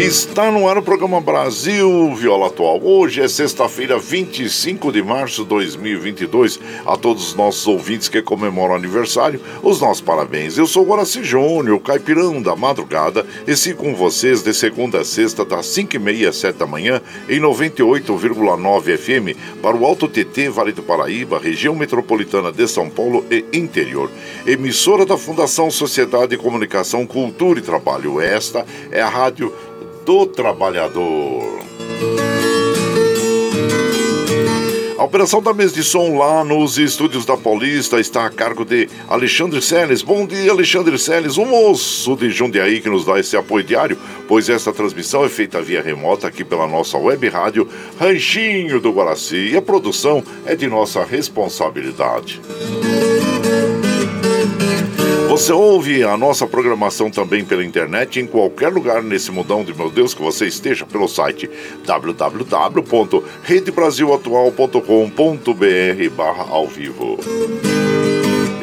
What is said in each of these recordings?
Está no ar o programa Brasil Viola Atual. Hoje é sexta-feira, 25 de março de 2022. A todos os nossos ouvintes que comemoram o aniversário, os nossos parabéns. Eu sou Guaraci Júnior, caipirão da madrugada, e sigo com vocês de segunda a sexta, das 5h30 às 7 da manhã, em 98,9 FM, para o Alto TT, Vale do Paraíba, região metropolitana de São Paulo e interior. Emissora da Fundação Sociedade de Comunicação, Cultura e Trabalho. Esta é a rádio do trabalhador. A operação da mesa de som lá nos estúdios da Paulista está a cargo de Alexandre Seles. Bom dia, Alexandre Seles, o moço de Jundiaí que nos dá esse apoio diário, pois esta transmissão é feita via remota aqui pela nossa web rádio Ranchinho do Guaraci e a produção é de nossa responsabilidade. Você ouve a nossa programação também pela internet em qualquer lugar nesse mundão de meu Deus que você esteja pelo site www.redebrasilatual.com.br barra ao vivo.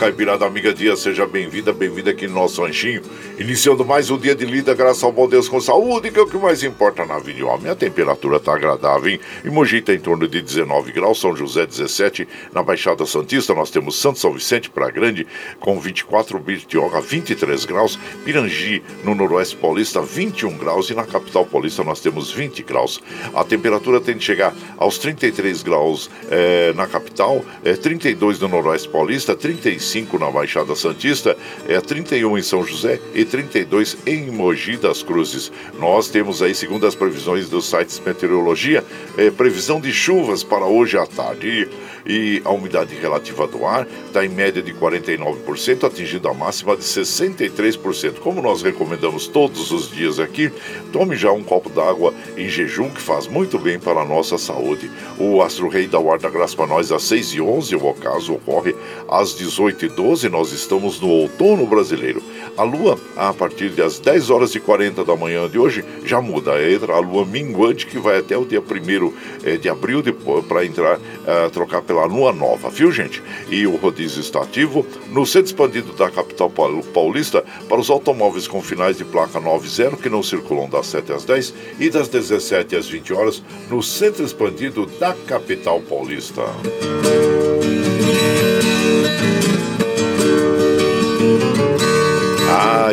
Caipirada Amiga Dia, seja bem-vinda, bem-vinda aqui no nosso ranchinho. Iniciando mais um dia de lida, graças ao bom Deus com saúde, que é o que mais importa na vida. Homem, a temperatura está agradável, hein? Em Mogi está em torno de 19 graus, São José 17, na Baixada Santista nós temos Santo São Vicente para Grande com 24, Birtioga 23 graus, Pirangi no Noroeste Paulista 21 graus e na capital paulista nós temos 20 graus. A temperatura tem de chegar aos 33 graus eh, na capital, eh, 32 no Noroeste Paulista, 35 35 na Baixada Santista, é 31 em São José e 32 em Mogi das Cruzes. Nós temos aí, segundo as previsões dos sites meteorologia, é, previsão de chuvas para hoje à tarde e a umidade relativa do ar está em média de 49%, atingindo a máxima de 63%. Como nós recomendamos todos os dias aqui, tome já um copo d'água em jejum, que faz muito bem para a nossa saúde. O Astro Rei da Guarda Graça para nós às 6 e 11 o ocaso ocorre às 18 e 12 nós estamos no outono brasileiro. A lua, a partir das 10 horas e 40 da manhã de hoje, já muda. Entra a lua minguante, que vai até o dia 1 eh, de abril para entrar, uh, trocar pela lua nova, viu, gente? E o rodízio está ativo no centro expandido da capital paulista para os automóveis com finais de placa 90 que não circulam das 7 às 10 e das 17 às 20 horas no centro expandido da capital paulista. Ah,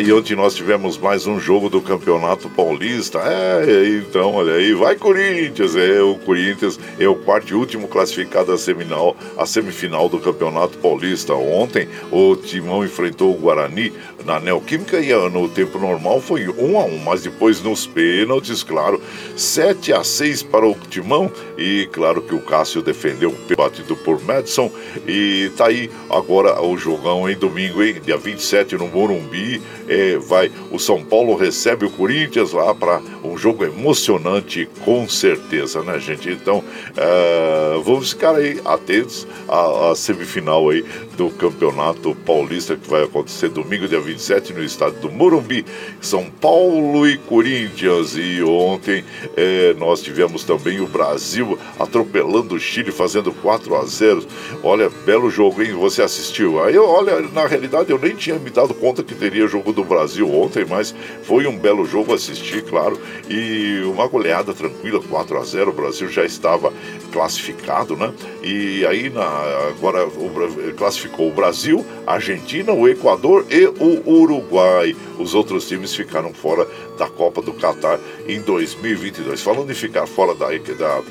e ontem nós tivemos mais um jogo do Campeonato Paulista. É, então, olha aí, vai Corinthians! É, o Corinthians é o quarto e último classificado a semifinal, a semifinal do Campeonato Paulista. Ontem, o Timão enfrentou o Guarani na Neoquímica e no tempo normal foi 1 a 1 mas depois nos pênaltis, claro, 7 a 6 para o Timão e claro que o Cássio defendeu batido por Madison e tá aí agora o jogão em domingo, hein? Dia 27 no Morumbi, é, vai o São Paulo recebe o Corinthians lá para um jogo emocionante com certeza, né, gente? Então, uh, vamos ficar aí atentos à, à semifinal aí do Campeonato Paulista que vai acontecer domingo, dia 27, no estádio do Morumbi, São Paulo e Corinthians. E ontem é, nós tivemos também o Brasil atropelando o Chile, fazendo 4 a 0 Olha, belo jogo, hein? Você assistiu? Aí, olha, na realidade eu nem tinha me dado conta que teria jogo do Brasil ontem, mas foi um belo jogo assistir, claro. E uma goleada tranquila, 4 a 0 O Brasil já estava classificado, né? E aí na, agora o, classificou o Brasil, a Argentina, o Equador e o Uruguai. Os outros times ficaram fora da Copa do Catar em 2022. Falando em ficar fora da, da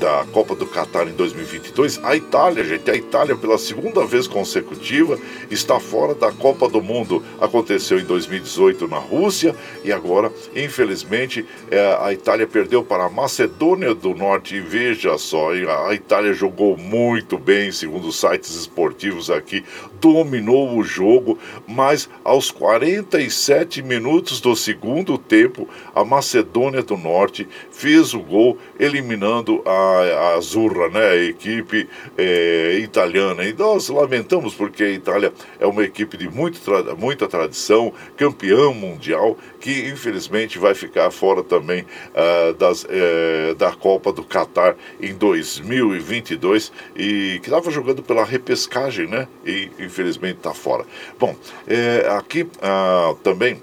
da Copa do Catar em 2022, a Itália, gente, a Itália pela segunda vez consecutiva está fora da Copa do Mundo. Aconteceu em 2018 na Rússia e agora, infelizmente, é, a Itália perdeu para a Macedônia do Norte. E veja só, a Itália jogou muito bem, segundo os sites esportivos aqui, dominou o jogo, mas aos 47 minutos do segundo tempo, a Macedônia do Norte fez o gol, eliminando a Azurra, né, a equipe é, italiana. E nós lamentamos porque a Itália é uma equipe de muito muita tradição, campeã mundial, que infelizmente vai ficar fora também uh, das, uh, da Copa do Catar em 2022 e que estava jogando pela repescagem, né? E infelizmente está fora. Bom, é, aqui uh, também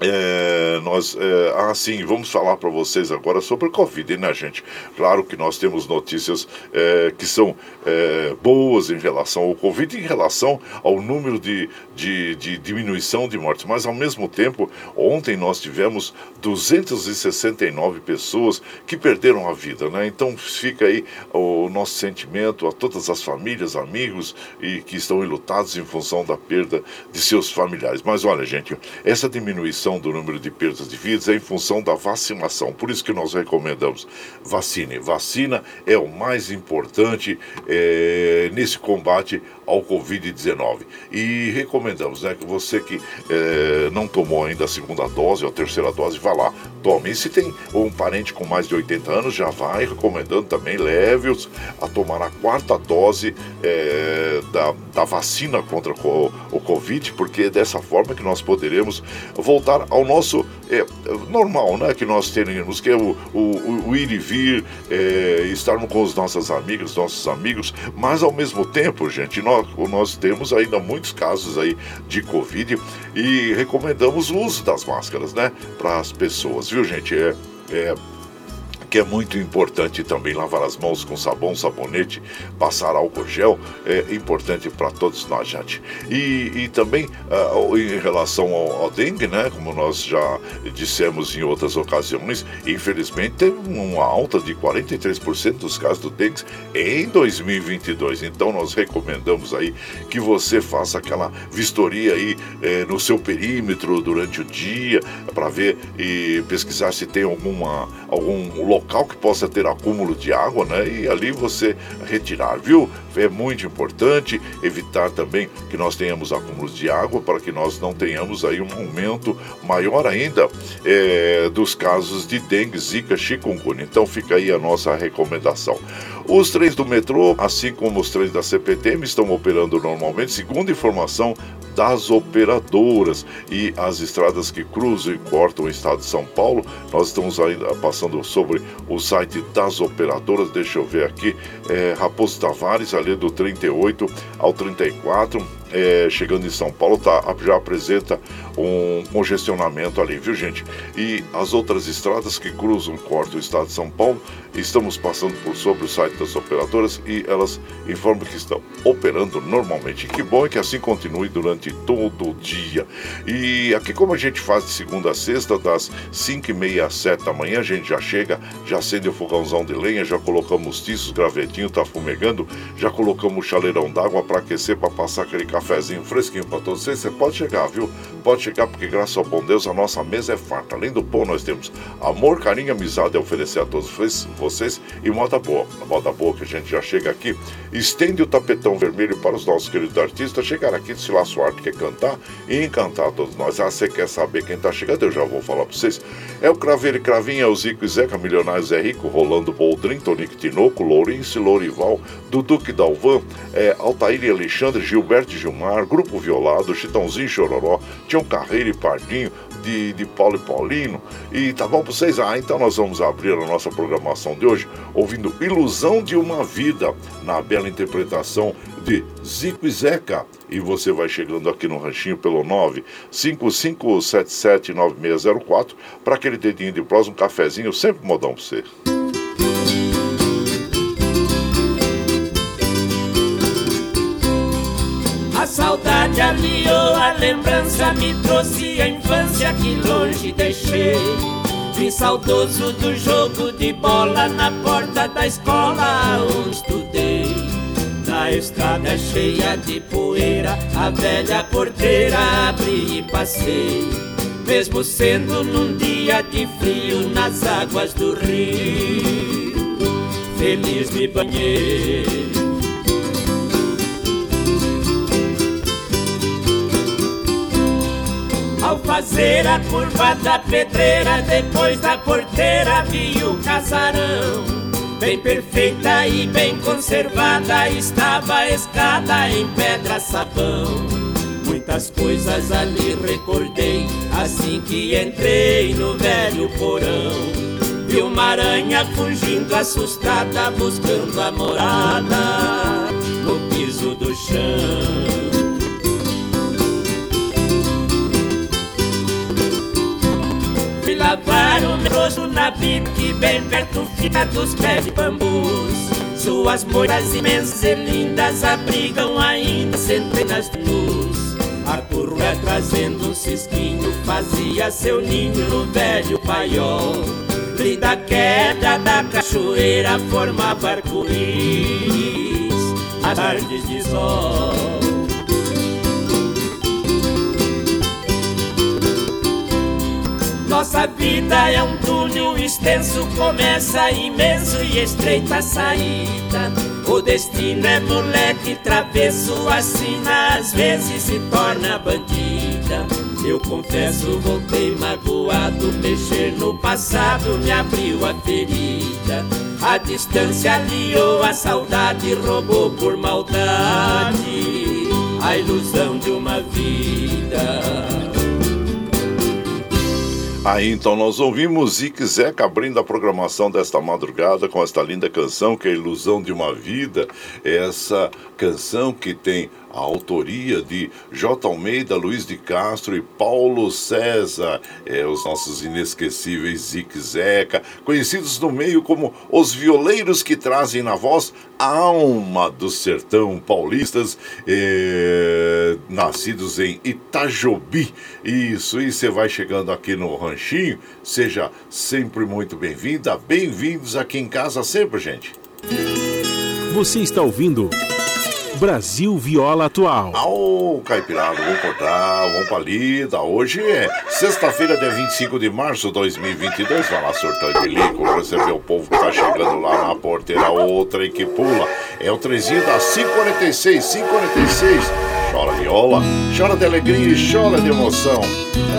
é, nós, é, ah, sim, vamos falar para vocês agora sobre o Covid, né, gente? Claro que nós temos notícias é, que são é, boas em relação ao Covid, em relação ao número de, de, de, diminuição de mortes, mas ao mesmo tempo, ontem nós tivemos 269 pessoas que perderam a vida, né? Então fica aí o nosso sentimento a todas as famílias, amigos e que estão enlutados em função da perda de seus familiares. Mas olha, gente, essa diminuição redução do número de perdas de vidas é em função da vacinação. Por isso que nós recomendamos vacine. Vacina é o mais importante é, nesse combate ao Covid-19. E recomendamos né, que você que é, não tomou ainda a segunda dose ou a terceira dose, vá lá, tome. E se tem um parente com mais de 80 anos, já vai recomendando também, leve-os a tomar a quarta dose é, da, da vacina contra o, o Covid, porque é dessa forma que nós poderemos voltar ao nosso é, normal, né? Que nós temos, que é o, o, o ir e vir, é, estarmos com os nossos amigos, nossos amigos, mas ao mesmo tempo, gente, nós, nós temos ainda muitos casos aí de Covid e recomendamos o uso das máscaras, né? Para as pessoas, viu, gente? É, é que é muito importante também lavar as mãos com sabão, sabonete, passar álcool gel, é importante para todos nós, gente. E, e também uh, em relação ao, ao, dengue, né, como nós já dissemos em outras ocasiões, infelizmente teve uma alta de 43% dos casos do dengue em 2022. Então nós recomendamos aí que você faça aquela vistoria aí eh, no seu perímetro durante o dia para ver e pesquisar se tem alguma algum local que possa ter acúmulo de água, né? E ali você retirar, viu? É muito importante evitar também que nós tenhamos acúmulos de água para que nós não tenhamos aí um aumento maior ainda é, dos casos de dengue, zika, chikungunya. Então fica aí a nossa recomendação. Os trens do metrô, assim como os trens da CPTM, estão operando normalmente, segundo informação das operadoras e as estradas que cruzam e cortam o estado de São Paulo. Nós estamos ainda passando sobre o site das operadoras. Deixa eu ver aqui. É, Raposo Tavares, ali do 38 ao 34, é, chegando em São Paulo, tá, já apresenta um congestionamento ali, viu gente? E as outras estradas que cruzam cortam o estado de São Paulo, estamos passando por sobre o site das operadoras e elas informam que estão operando normalmente. Que bom é que assim continue durante todo o dia. E aqui como a gente faz de segunda a sexta, das 5 e meia às 7 da manhã, a gente já chega, já acende o fogãozão de lenha, já colocamos tiços, gravetinho, tá fumegando, já colocamos chaleirão d'água para aquecer, para passar aquele cafezinho fresquinho para todos vocês. Você pode chegar, viu? Pode chegar porque graças ao bom Deus a nossa mesa é farta. Além do pão nós temos amor, carinho, amizade a oferecer a todos vocês e moda boa. A moda boa que a gente já chega aqui, estende o tapetão vermelho para os nossos queridos artistas chegar aqui, se lá sua arte quer cantar e encantar todos nós. Ah, você quer saber quem está chegando? Eu já vou falar para vocês. É o Craveiro e Cravinha, é o Zico e Zeca, Milionário Zé Rico, Rolando Boldrin, Tonico Tinoco, Lourenço Lourival, Duduque Dalvan, é, Altair e Alexandre, Gilberto Gilmar, Grupo Violado, Chitãozinho Chororó, Tião Carreiro e Pardinho, de, de Paulo e Paulino. E tá bom pra vocês? Ah, então nós vamos abrir a nossa programação de hoje ouvindo Ilusão de uma Vida, na bela interpretação de Zico e Zeca. E você vai chegando aqui no ranchinho pelo 955779604 para aquele dedinho de próximo, um cafezinho, sempre modão pra você. Saudade aliou, a lembrança me trouxe a infância que longe deixei. Vim saudoso do jogo de bola na porta da escola onde estudei. Na estrada cheia de poeira, a velha porteira abri e passei. Mesmo sendo num dia de frio nas águas do rio, feliz me banhei. Fazer a curva da pedreira, depois da porteira vi o casarão. Bem perfeita e bem conservada estava a escada em pedra sabão. Muitas coisas ali recordei assim que entrei no velho porão. Vi uma aranha fugindo assustada, buscando a morada no piso do chão. Lavar o meu rosto na que bem perto fica dos pés de bambus. Suas moitas imensas e lindas abrigam ainda centenas de luz. A curva trazendo um cisquinho fazia seu ninho no velho paiol. Linda queda da cachoeira formava arco-íris, a tardes de sol. Nossa vida é um túnel extenso, começa imenso e estreita a saída. O destino é moleque travesso, assina às vezes se torna bandida. Eu confesso, voltei magoado, mexer no passado me abriu a ferida. A distância aliou a saudade, roubou por maldade a ilusão de uma vida. Aí então nós ouvimos Zique Zeca abrindo a programação desta madrugada com esta linda canção que é a Ilusão de uma Vida. Essa canção que tem a autoria de J. Almeida, Luiz de Castro e Paulo César, é, os nossos inesquecíveis Zique Zeca, conhecidos no meio como os violeiros que trazem na voz a alma do sertão paulistas, é, nascidos em Itajobi. Isso, e você vai chegando aqui no Ranchinho, seja sempre muito bem-vinda, bem-vindos aqui em casa sempre, gente. Você está ouvindo Brasil Viola Atual. Ô, Caipirado, vamos cortar, vamos pra lida. Hoje é sexta-feira, dia 25 de março de 2022. Vai lá, surtão de lico, receber o povo que tá chegando lá na porteira, outra e que pula. É o trezinho da 546, 546. Chora viola, chora de alegria e chora de emoção.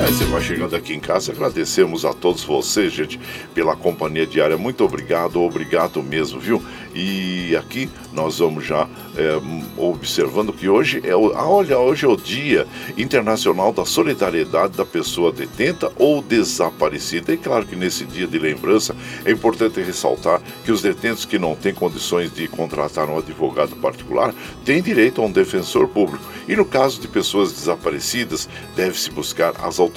É, você vai chegando aqui em casa, agradecemos a todos vocês, gente, pela companhia diária. Muito obrigado, obrigado mesmo, viu? E aqui nós vamos já é, observando que hoje é o, ah, olha, hoje é o Dia Internacional da Solidariedade da Pessoa Detenta ou Desaparecida. E claro que nesse dia de lembrança é importante ressaltar que os detentos que não têm condições de contratar um advogado particular têm direito a um defensor público. E no caso de pessoas desaparecidas, deve-se buscar as autoridades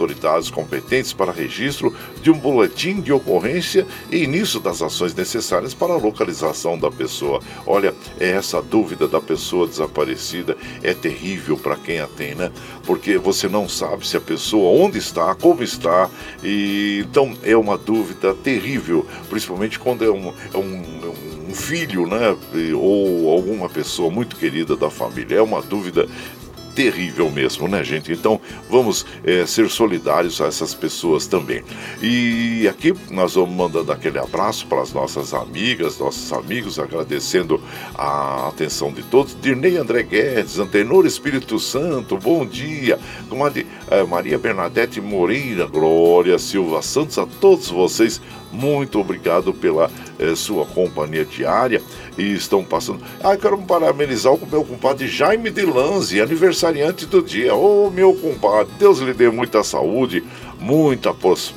competentes para registro de um boletim de ocorrência e início das ações necessárias para a localização da pessoa. Olha, é essa dúvida da pessoa desaparecida é terrível para quem a tem, né? Porque você não sabe se a pessoa onde está, como está, e então é uma dúvida terrível, principalmente quando é um, é um, um filho, né? Ou alguma pessoa muito querida da família. É uma dúvida terrível mesmo, né, gente? Então vamos é, ser solidários a essas pessoas também. E aqui nós vamos mandando aquele abraço para as nossas amigas, nossos amigos, agradecendo a atenção de todos. Dirnei André Guedes, Antenor Espírito Santo, bom dia. Comadre é, Maria Bernadette Moreira, Glória Silva Santos, a todos vocês muito obrigado pela eh, sua companhia diária e estão passando. Ah, quero parabenizar o meu compadre Jaime de Lanze, aniversariante do dia. Ô, oh, meu compadre, Deus lhe dê muita saúde, muita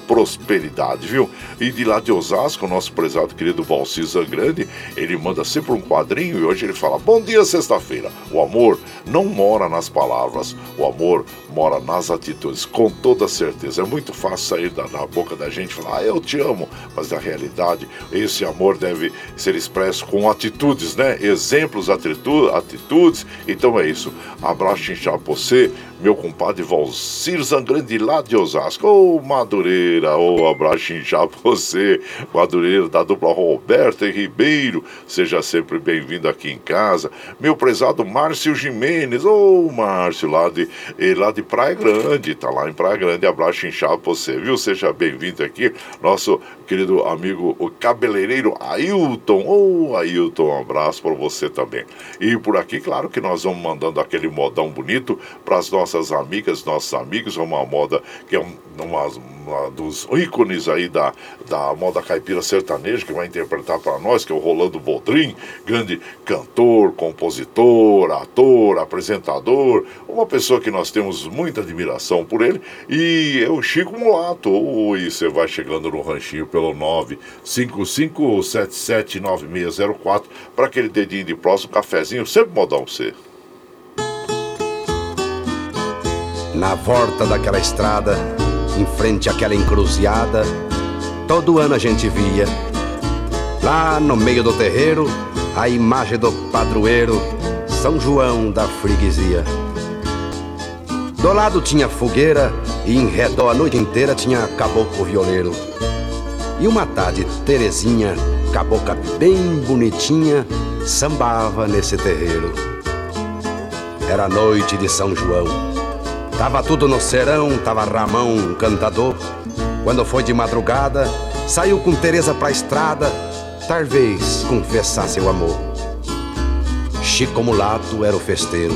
prosperidade, viu? E de lá de Osasco, nosso prezado querido Valcisa Grande, ele manda sempre um quadrinho e hoje ele fala: Bom dia, sexta-feira. O amor não mora nas palavras, o amor mora nas atitudes, com toda certeza. É muito fácil sair da, da boca da gente e falar: ah, Eu te amo, mas na realidade, esse amor deve ser expresso com atitudes, né? Exemplos, atitudes. Então é isso. Abraço inchado você, meu compadre Valcir Zangrande lá de Osasco. Ô oh, Madureira, ô oh, abraço inchado você, Madureira da dupla Roberto e Ribeiro. Seja sempre bem-vindo aqui em casa. Meu prezado Márcio Jimenez, ô oh, Márcio, lá de, lá de Praia Grande, tá lá em Praia Grande. Abraço inchado você, viu? Seja bem-vindo aqui. Nosso querido amigo o cabeleireiro Ailton. Ô, oh, Ailton, um abraço para você também. E por aqui, claro que nós vamos mandando aquele modão bonito para as nossas amigas, nossos amigos. Uma moda que é um, uma, uma, dos ícones aí da, da moda caipira sertaneja que vai interpretar para nós, que é o Rolando Boldrin, grande cantor, compositor, ator, apresentador, uma pessoa que nós temos muita admiração por ele. E é o Chico Mulato. Oi, você vai chegando no ranchinho pelo 955779604 para aquele dedinho de próximo, cafezinho, sempre modão pra você. Na volta daquela estrada, em frente àquela encruzilhada, todo ano a gente via, lá no meio do terreiro, a imagem do padroeiro, São João da freguesia. Do lado tinha fogueira e em redor a noite inteira tinha caboclo violeiro. E uma tarde, Terezinha, cabocla bem bonitinha, sambava nesse terreiro. Era noite de São João. Tava tudo no serão, tava Ramão, cantador. Quando foi de madrugada, saiu com Teresa pra estrada, talvez confessar seu amor. Chico Mulato era o festeiro.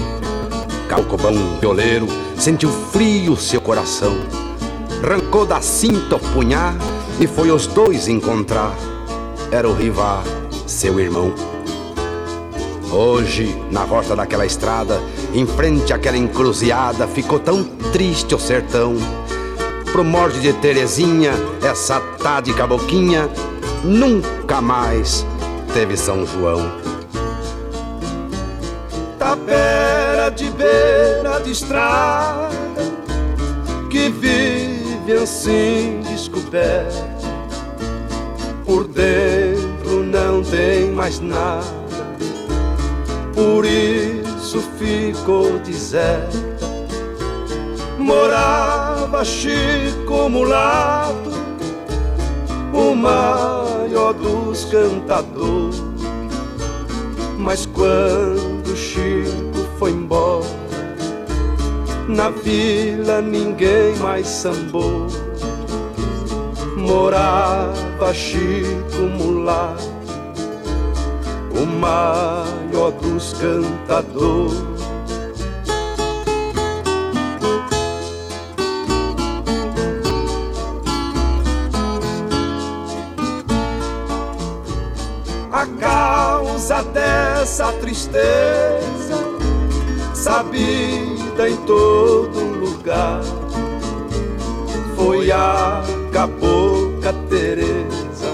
Calcobão violeiro sentiu frio seu coração. Rancou da cinta o punhar e foi os dois encontrar. Era o Rivar, seu irmão. Hoje, na volta daquela estrada, em frente àquela encruzilhada, ficou tão triste o sertão. pro morde de Terezinha, essa tádica boquinha, nunca mais teve São João. Tapera de beira de estrada, que vive assim descoberto. Por dentro não tem mais nada, por isso ficou deserto morava Chico Mulato, o maior dos cantadores. Mas quando Chico foi embora, na vila ninguém mais sambou. Morava Chico Mulato, o maior dos cantadores. causa dessa tristeza, sabida em todo lugar, foi a cabocla Teresa.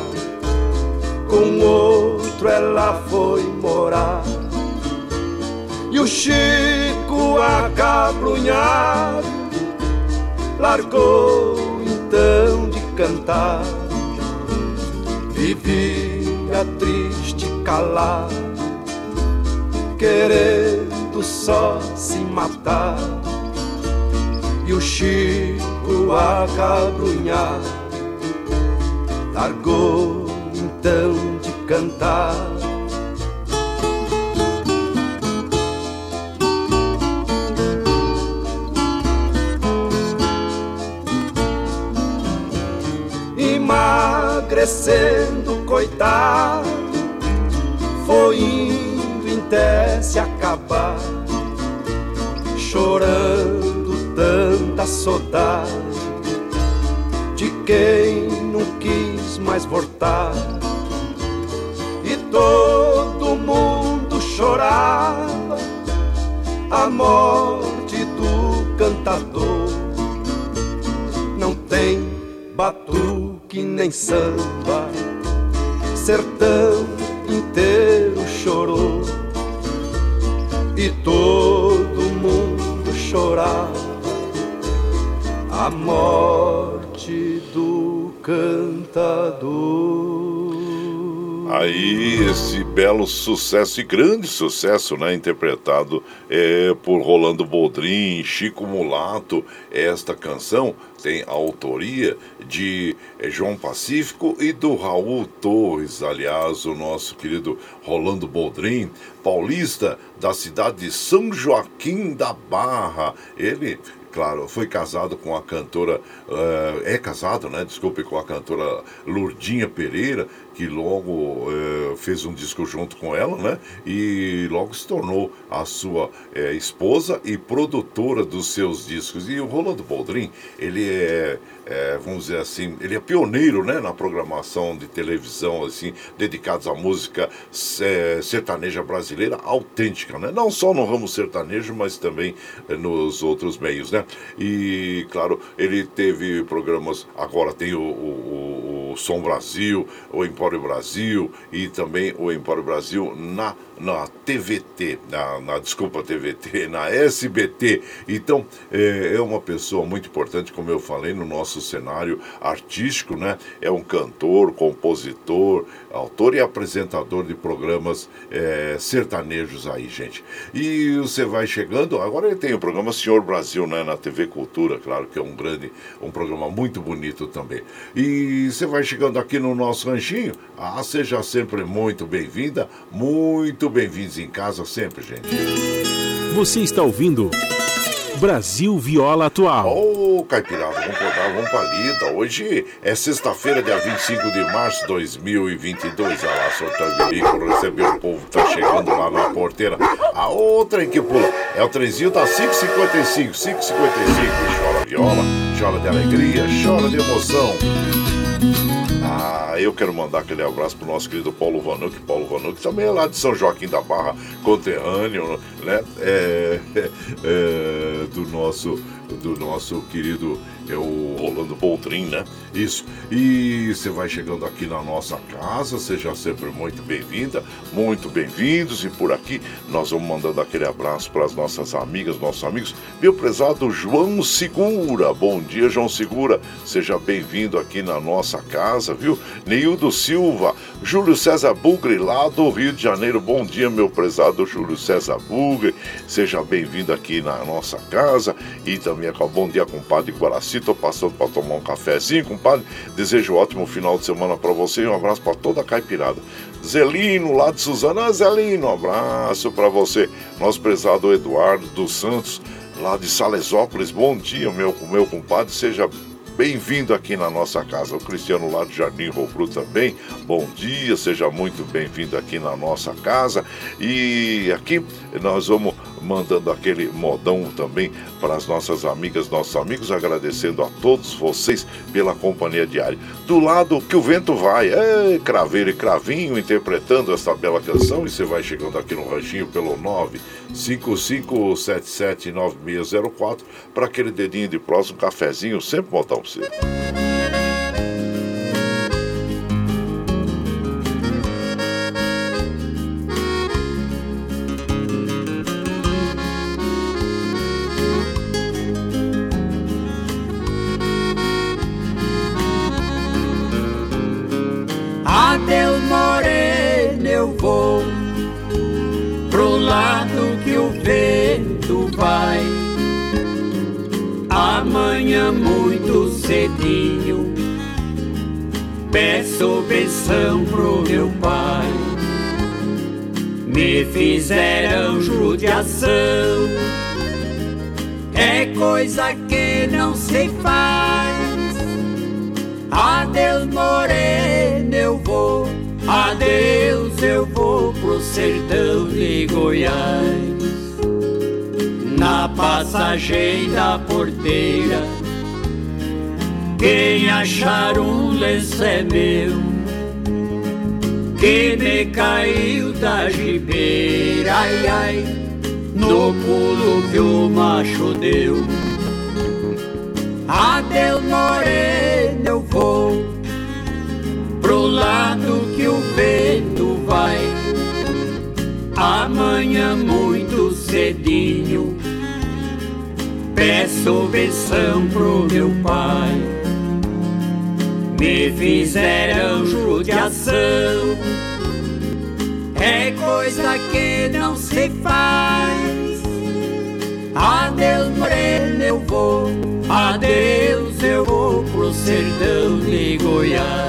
Com outro ela foi morar. Chico acabrunhado largou então de cantar. Vivia triste calar, querendo só se matar. E o Chico acabrunhar, largou então de cantar. Emagrecendo, coitado foi indo em se acabar, chorando tanta saudade de quem não quis mais voltar. E todo mundo chorava a morte do cantador. Não tem batuque nem samba, sertão inteiro chorou e todo mundo chorava a morte do cantador. Aí esse belo sucesso e grande sucesso, né, interpretado é, por Rolando Boldrin, Chico Mulato, esta canção tem a autoria de é, João Pacífico e do Raul Torres, aliás, o nosso querido Rolando Boldrin, paulista da cidade de São Joaquim da Barra. Ele claro, foi casado com a cantora, uh, é casado, né? Desculpe, com a cantora Lourdinha Pereira, que logo uh, fez um disco junto com ela, né? E logo se tornou a sua uh, esposa e produtora dos seus discos. E o Rolando Boldrin, ele é, é, vamos dizer assim, ele é pioneiro, né? Na programação de televisão, assim, dedicados à música sertaneja brasileira autêntica, né? Não só no ramo sertanejo, mas também nos outros meios, né? E, claro, ele teve programas, agora tem o, o, o Som Brasil, o Empório Brasil e também o Empório Brasil na na TVT, na, na, desculpa TVT, na SBT. Então é, é, uma pessoa muito importante, como eu falei, no nosso cenário artístico, né? É um cantor, compositor, autor e apresentador de programas é, sertanejos aí, gente. E você vai chegando, agora ele tem o programa Senhor Brasil, né? Na TV Cultura, claro que é um grande, um programa muito bonito também. E você vai chegando aqui no nosso ranchinho, ah, seja sempre muito bem-vinda, muito muito bem-vindos em casa sempre, gente. Você está ouvindo Brasil Viola Atual. Ô, oh, Caipirada, vamos contar, vamos pra lida. Hoje é sexta-feira, dia 25 de março de 2022. Olha lá, soltando bico, recebeu o povo, tá chegando lá na porteira. A outra em que pula é o trenzinho da 555, 555. Chora viola, chora de alegria, chora de emoção. Ah, eu quero mandar aquele abraço pro nosso querido Paulo Vanuc. Paulo Vanuc também é lá de São Joaquim da Barra, conterrâneo, né? É, é, do nosso do nosso querido é o Rolando Boldrin, né? Isso. E você vai chegando aqui na nossa casa, seja sempre muito bem-vinda, muito bem-vindos. E por aqui nós vamos mandando aquele abraço para as nossas amigas, nossos amigos. Meu prezado João Segura, bom dia, João Segura, seja bem-vindo aqui na nossa casa, viu? Neildo Silva, Júlio César Bugre, lá do Rio de Janeiro, bom dia, meu prezado Júlio César Bugre, seja bem-vindo aqui na nossa casa. E também com bom dia, compadre Guaraci, tô passando para tomar um cafezinho, compadre. Desejo um ótimo final de semana para você e um abraço para toda a caipirada. Zelino, lá de Suzana. Ah, Zelino, um abraço para você. Nosso prezado Eduardo dos Santos, lá de Salesópolis. Bom dia, meu, meu compadre. Seja bem-vindo aqui na nossa casa. O Cristiano lá do Jardim Robru também. Bom dia, seja muito bem-vindo aqui na nossa casa. E aqui nós vamos mandando aquele modão também para as nossas amigas, nossos amigos, agradecendo a todos vocês pela companhia diária. Do lado que o vento vai, é Craveiro e Cravinho interpretando esta bela canção e você vai chegando aqui no ranchinho pelo 955779604 para aquele dedinho de próximo, um cafezinho, sempre modão você. Goiás na passagem da porteira. Quem achar um lenço é meu, que me caiu da gibeira, ai ai, no pulo que o macho deu. Adeus morena, eu vou Amanhã muito cedinho. Peço benção pro meu pai. Me fizeram judiação É coisa que não se faz. Adeus morena eu vou. Adeus eu vou pro sertão de Goiás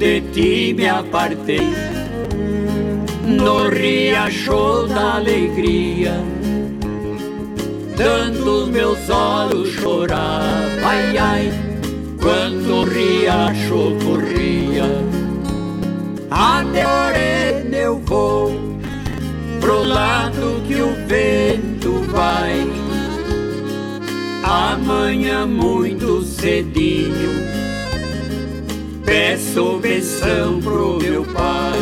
de ti me apartei. No riacho da alegria Tanto meus olhos choravam Ai, ai, quando o riacho corria. Até eu vou Pro lado que o vento vai. Amanhã muito cedinho Peço benção pro meu pai.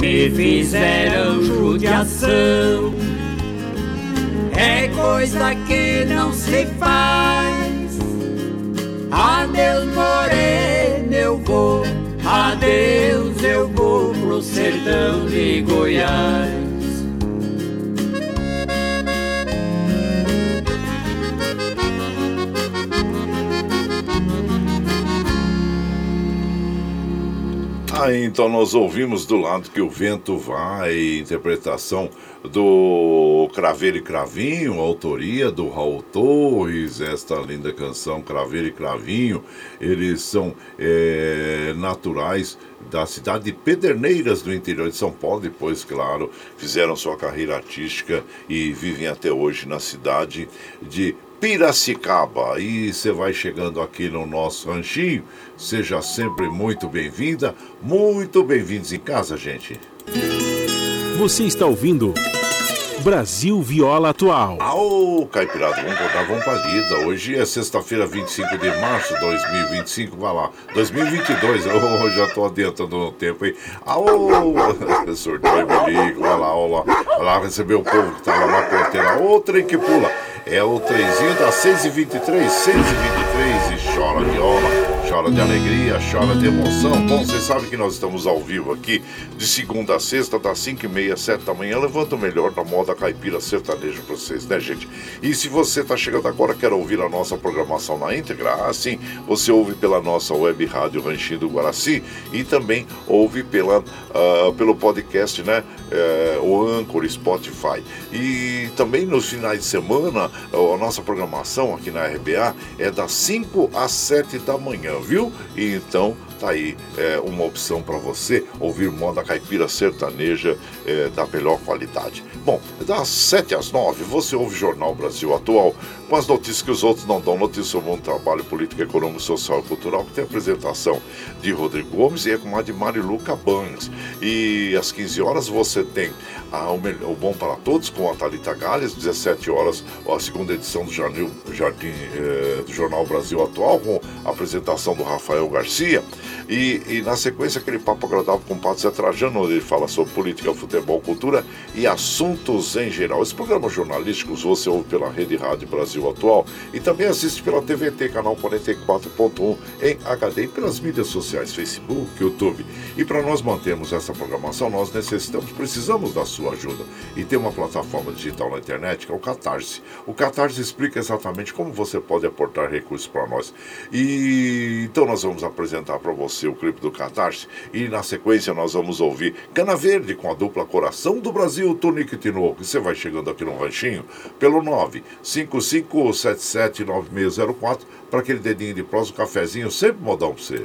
Me fizeram judiação. É coisa que não se faz. Adeus morena eu vou. Adeus eu vou pro sertão de Goiás Ah, então nós ouvimos do lado que o vento vai, interpretação do Craveiro e Cravinho, autoria do Raul Torres, esta linda canção Craveiro e Cravinho, eles são é, naturais da cidade de Pederneiras, do interior de São Paulo, depois, claro, fizeram sua carreira artística e vivem até hoje na cidade de Piracicaba. E você vai chegando aqui no nosso ranchinho, seja sempre muito bem-vinda, muito bem-vindos em casa, gente. Você está ouvindo Brasil Viola Atual. Aô, Caipirada, vamos voltar, vamos pra lida. Hoje é sexta-feira, 25 de março de 2025, vai lá. 2022, eu já tô adiantando no tempo aí. Aô, sorteio bonito, vai lá, ó lá. Vai lá receber o povo que tá lá na porteira. Ô, trem que pula. É o trenzinho da 623, 623 e chora viola chora de alegria, chora de emoção. Bom, vocês sabem que nós estamos ao vivo aqui de segunda a sexta, das 5 e meia, 7 da manhã, levando o melhor da moda caipira sertaneja para vocês, né, gente? E se você está chegando agora, quer ouvir a nossa programação na íntegra, assim, você ouve pela nossa web rádio Ranchinho do Guaraci e também ouve pela, uh, pelo podcast, né? Uh, o Anchor, Spotify. E também nos finais de semana, a nossa programação aqui na RBA é das 5 às 7 da manhã viu? E então tá aí é, uma opção para você ouvir moda caipira sertaneja é, da melhor qualidade. Bom, das 7 às 9 você ouve Jornal Brasil Atual com as notícias que os outros não dão, notícias sobre o trabalho político, econômico, social e cultural, que tem apresentação de Rodrigo Gomes e é com a de Marilu Cabanes. E às 15 horas você tem a, o, melhor, o Bom para Todos com a Thalita Galles, 17 horas a segunda edição do, Jardim, Jardim eh, do Jornal Brasil Atual com a apresentação do Rafael Garcia. E, e, na sequência, aquele papo agradável com o Pato Zé Trajano, onde ele fala sobre política, futebol, cultura e assuntos em geral. Esses programas jornalísticos você ouve pela Rede Rádio Brasil Atual e também assiste pela TVT, canal 44.1 em HD e pelas mídias sociais, Facebook, YouTube. E para nós mantermos essa programação, nós necessitamos, precisamos da sua ajuda. E tem uma plataforma digital na internet que é o Catarse. O Catarse explica exatamente como você pode aportar recursos para nós. E então nós vamos apresentar para você o clipe do Catarse. E na sequência nós vamos ouvir Cana Verde com a dupla Coração do Brasil, Tonique Tinoco. Você vai chegando aqui no ranchinho pelo 955779604 para aquele dedinho de prosa, um cafezinho, sempre modão para você.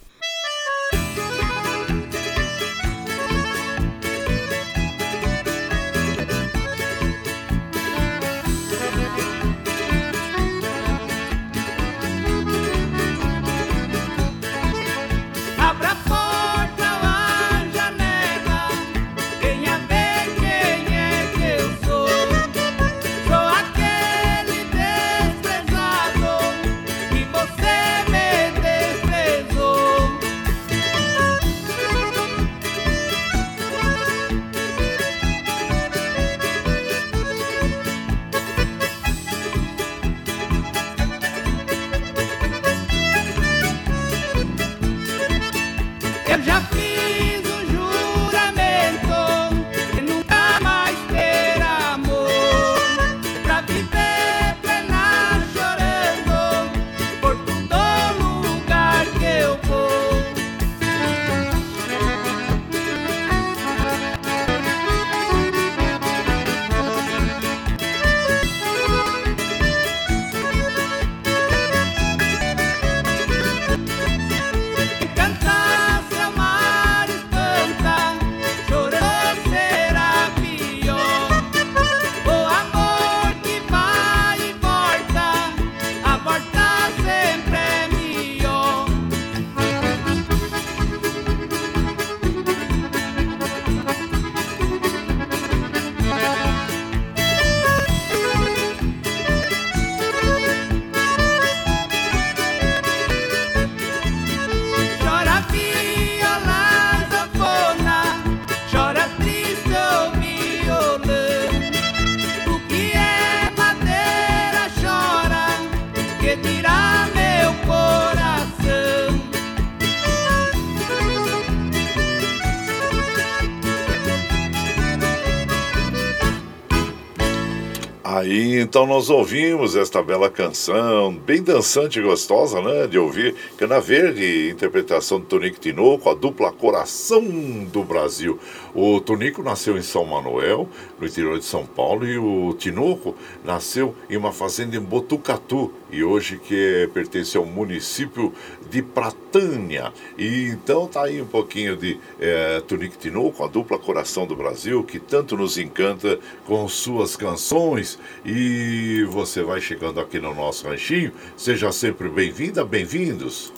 Então nós ouvimos esta bela canção, bem dançante e gostosa, né? De ouvir. Cana Verde, interpretação do Tonico Tinoco, a dupla Coração do Brasil. O Tonico nasceu em São Manuel, no interior de São Paulo, e o Tinoco nasceu em uma fazenda em Botucatu, e hoje que pertence ao município de Pratânia. E então tá aí um pouquinho de é, Tunique Tinoco, a dupla Coração do Brasil, que tanto nos encanta com suas canções. E você vai chegando aqui no nosso ranchinho, seja sempre bem-vinda, bem-vindos.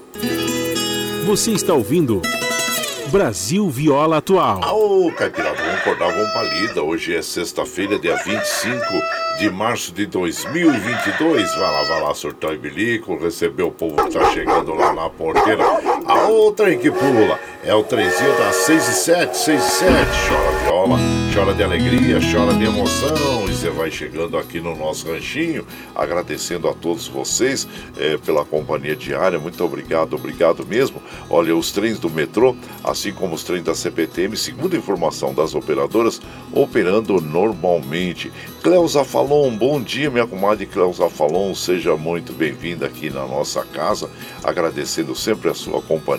Você está ouvindo Brasil Viola Atual. Ô, Caipirada, vamos acordar, vamos palida. Hoje é sexta-feira, dia 25 de março de 2022. Vai lá, vai lá, surtar e bilico, receber o povo que tá chegando lá na porteira. A outra que pula é o trezinho das 6 e 7, 6 e 7. Chora viola, chora de alegria, chora de emoção. E você vai chegando aqui no nosso ranchinho, agradecendo a todos vocês é, pela companhia diária. Muito obrigado, obrigado mesmo. Olha, os trens do metrô, assim como os trens da CPTM, segundo a informação das operadoras, operando normalmente. Cleusa Falon, bom dia, minha comadre Cleusa Falon, seja muito bem-vinda aqui na nossa casa, agradecendo sempre a sua companhia.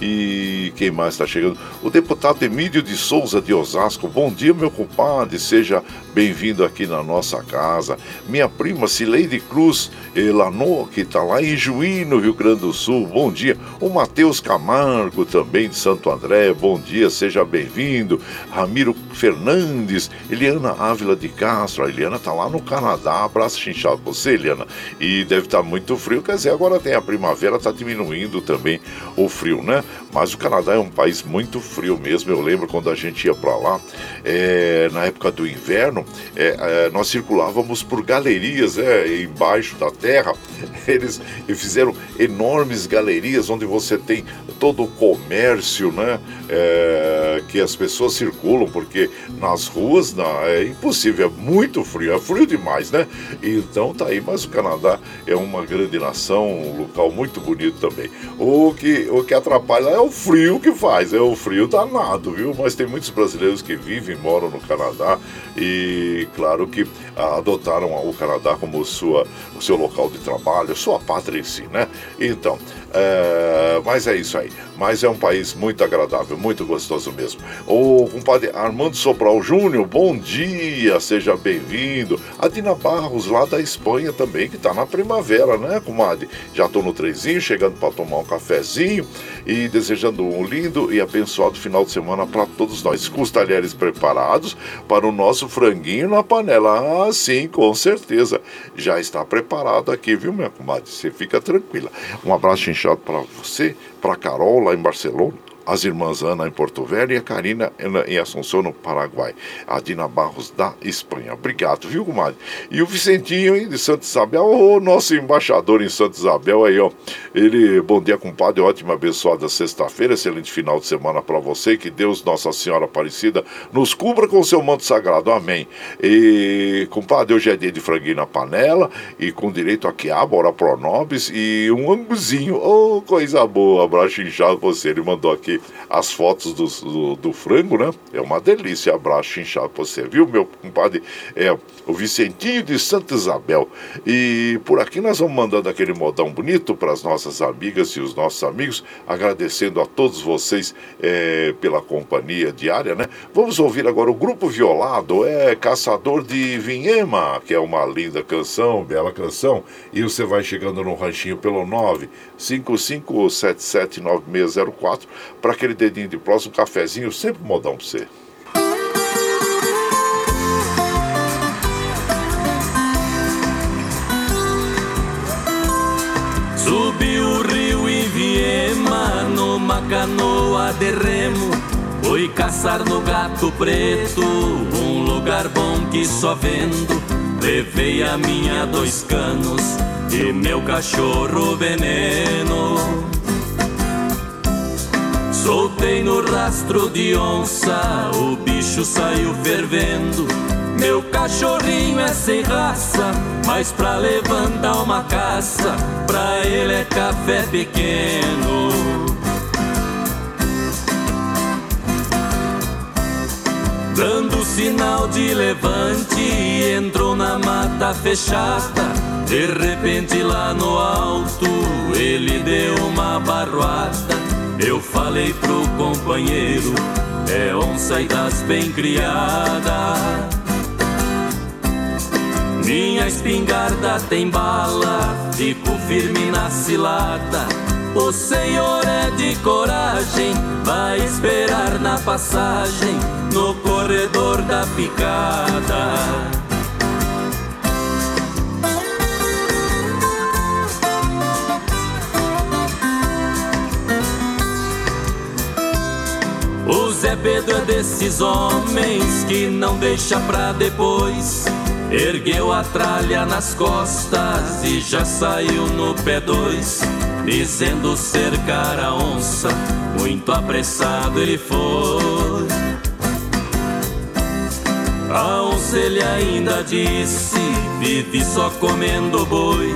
E quem mais está chegando? O deputado Emílio de Souza de Osasco, bom dia, meu compadre, seja bem-vindo aqui na nossa casa. Minha prima Cileide Cruz Elano, que está lá em Juí, no Rio Grande do Sul, bom dia. O Matheus Camargo, também de Santo André, bom dia, seja bem-vindo. Ramiro Fernandes, Eliana Ávila de Castro. A Eliana tá lá no Canadá. Abraço chinchado você, Eliana. E deve estar tá muito frio, quer dizer, agora tem a primavera, tá diminuindo também o frio, né? Mas o Canadá é um país muito frio mesmo. Eu lembro quando a gente ia para lá, é, na época do inverno, é, é, nós circulávamos por galerias é, embaixo da terra. Eles fizeram enormes galerias onde você tem todo o comércio, né? Que as pessoas circulam, porque nas ruas não, é impossível, é muito frio, é frio demais, né? Então tá aí, mas o Canadá é uma grande nação, um local muito bonito também. O que, o que atrapalha é o frio que faz, é o frio danado, viu? Mas tem muitos brasileiros que vivem, moram no Canadá e, claro, que adotaram o Canadá como sua, o seu local de trabalho, sua pátria em si, né? Então, é, mas é isso aí. Mas é um país muito agradável, muito gostoso mesmo. O compadre Armando Sobral Júnior, bom dia, seja bem-vindo. A Dina Barros, lá da Espanha também, que está na primavera, né, comadre? Já estou no trezinho, chegando para tomar um cafezinho e desejando um lindo e abençoado final de semana para todos nós. Com os talheres preparados para o nosso franguinho na panela. Ah, sim, com certeza. Já está preparado aqui, viu, minha comadre? Você fica tranquila. Um abraço inchado para você, para Carol lá em Barcelona as irmãs Ana em Porto Velho e a Karina em Assunção, no Paraguai. A Dina Barros da Espanha. Obrigado, viu, comadre? E o Vicentinho hein, de Santa Isabel, o nosso embaixador em Santa Isabel aí, ó. Ele, bom dia, compadre, ótima, abençoada sexta-feira, excelente final de semana para você, que Deus, Nossa Senhora Aparecida, nos cubra com seu manto sagrado, amém. E, compadre, hoje é dia de franguinho na panela e com direito a quiabo, ora pronobis e um anguzinho, oh, coisa boa, abraço inchado você, ele mandou aqui as fotos do, do, do, frango, né? É uma delícia. Abraço inchado pra você, viu, meu compadre? É o Vicentinho de Santa Isabel. E por aqui nós vamos mandando aquele modão bonito para as nossas amigas e os nossos amigos, agradecendo a todos vocês é, pela companhia diária, né? Vamos ouvir agora o Grupo Violado, é Caçador de Vinhema, que é uma linda canção, bela canção. E você vai chegando no ranchinho pelo 955779604 para aquele dedinho de próximo, um cafezinho, sempre modão para você. Subiu o rio e Viema numa canoa de remo. Fui caçar no gato preto, um lugar bom que só vendo. Levei a minha dois canos e meu cachorro veneno. Soltei no rastro de onça, o bicho saiu fervendo. Meu cachorrinho é sem raça, mas pra levantar uma caça, pra ele é café pequeno. Dando sinal de levante, entrou na mata fechada. De repente lá no alto, ele deu uma barroada. Eu falei pro companheiro, é onça e das bem criadas. Minha espingarda tem bala, fico firme na cilada. O Senhor é de coragem, vai esperar na passagem, no corredor da picada. O Zé Pedro é desses homens que não deixa pra depois Ergueu a tralha nas costas e já saiu no pé dois, dizendo cercar a onça. Muito apressado ele foi. A onça ele ainda disse: vive só comendo boi.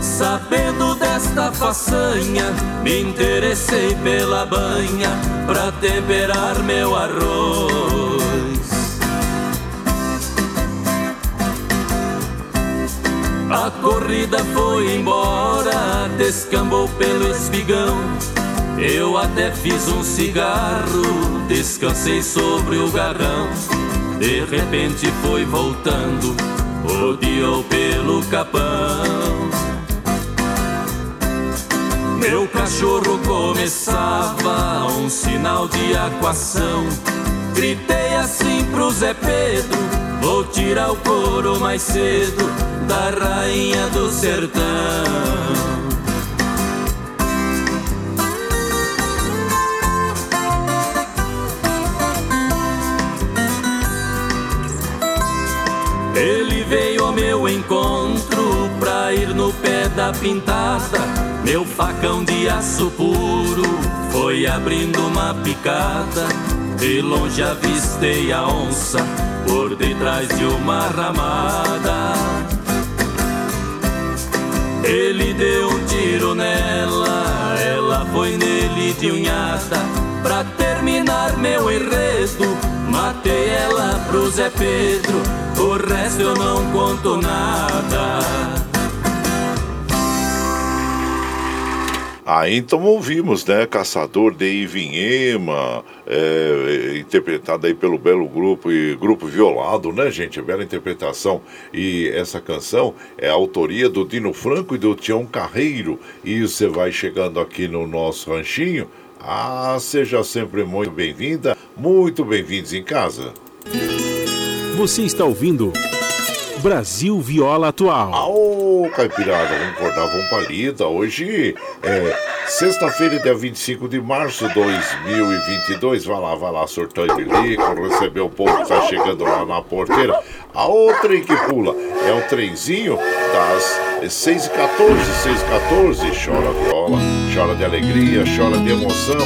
Sabendo desta façanha, me interessei pela banha pra temperar meu arroz. A corrida foi embora, descambou pelo espigão. Eu até fiz um cigarro, descansei sobre o garrão. De repente foi voltando, rodeou pelo capão. Meu cachorro começava um sinal de aquação. Gritei assim pro Zé Pedro: Vou tirar o couro mais cedo da rainha do sertão. Ele veio ao meu encontro pra ir no pé da pintada. Meu facão de aço puro foi abrindo uma picada. De longe avistei a onça por detrás de uma ramada. Ele deu um tiro nela, ela foi nele de unhada. Pra terminar meu enredo, matei ela pro Zé Pedro. O resto eu não conto nada. Ah, então ouvimos, né? Caçador de Ivinhema, é, interpretado aí pelo belo grupo e grupo Violado, né, gente? Bela interpretação. E essa canção é autoria do Dino Franco e do Tião Carreiro. E você vai chegando aqui no nosso ranchinho. Ah, seja sempre muito bem-vinda, muito bem-vindos em casa. Você está ouvindo. Brasil Viola Atual. Aô, Caipirada, vamos acordar, vamos palida. Hoje é sexta-feira, dia 25 de março de 2022. Vai lá, vai lá, surtando de lico, receber o povo que tá chegando lá na porteira. A outra que pula é o trenzinho das 6h14, 6h14. Chora viola, chora de alegria, chora de emoção.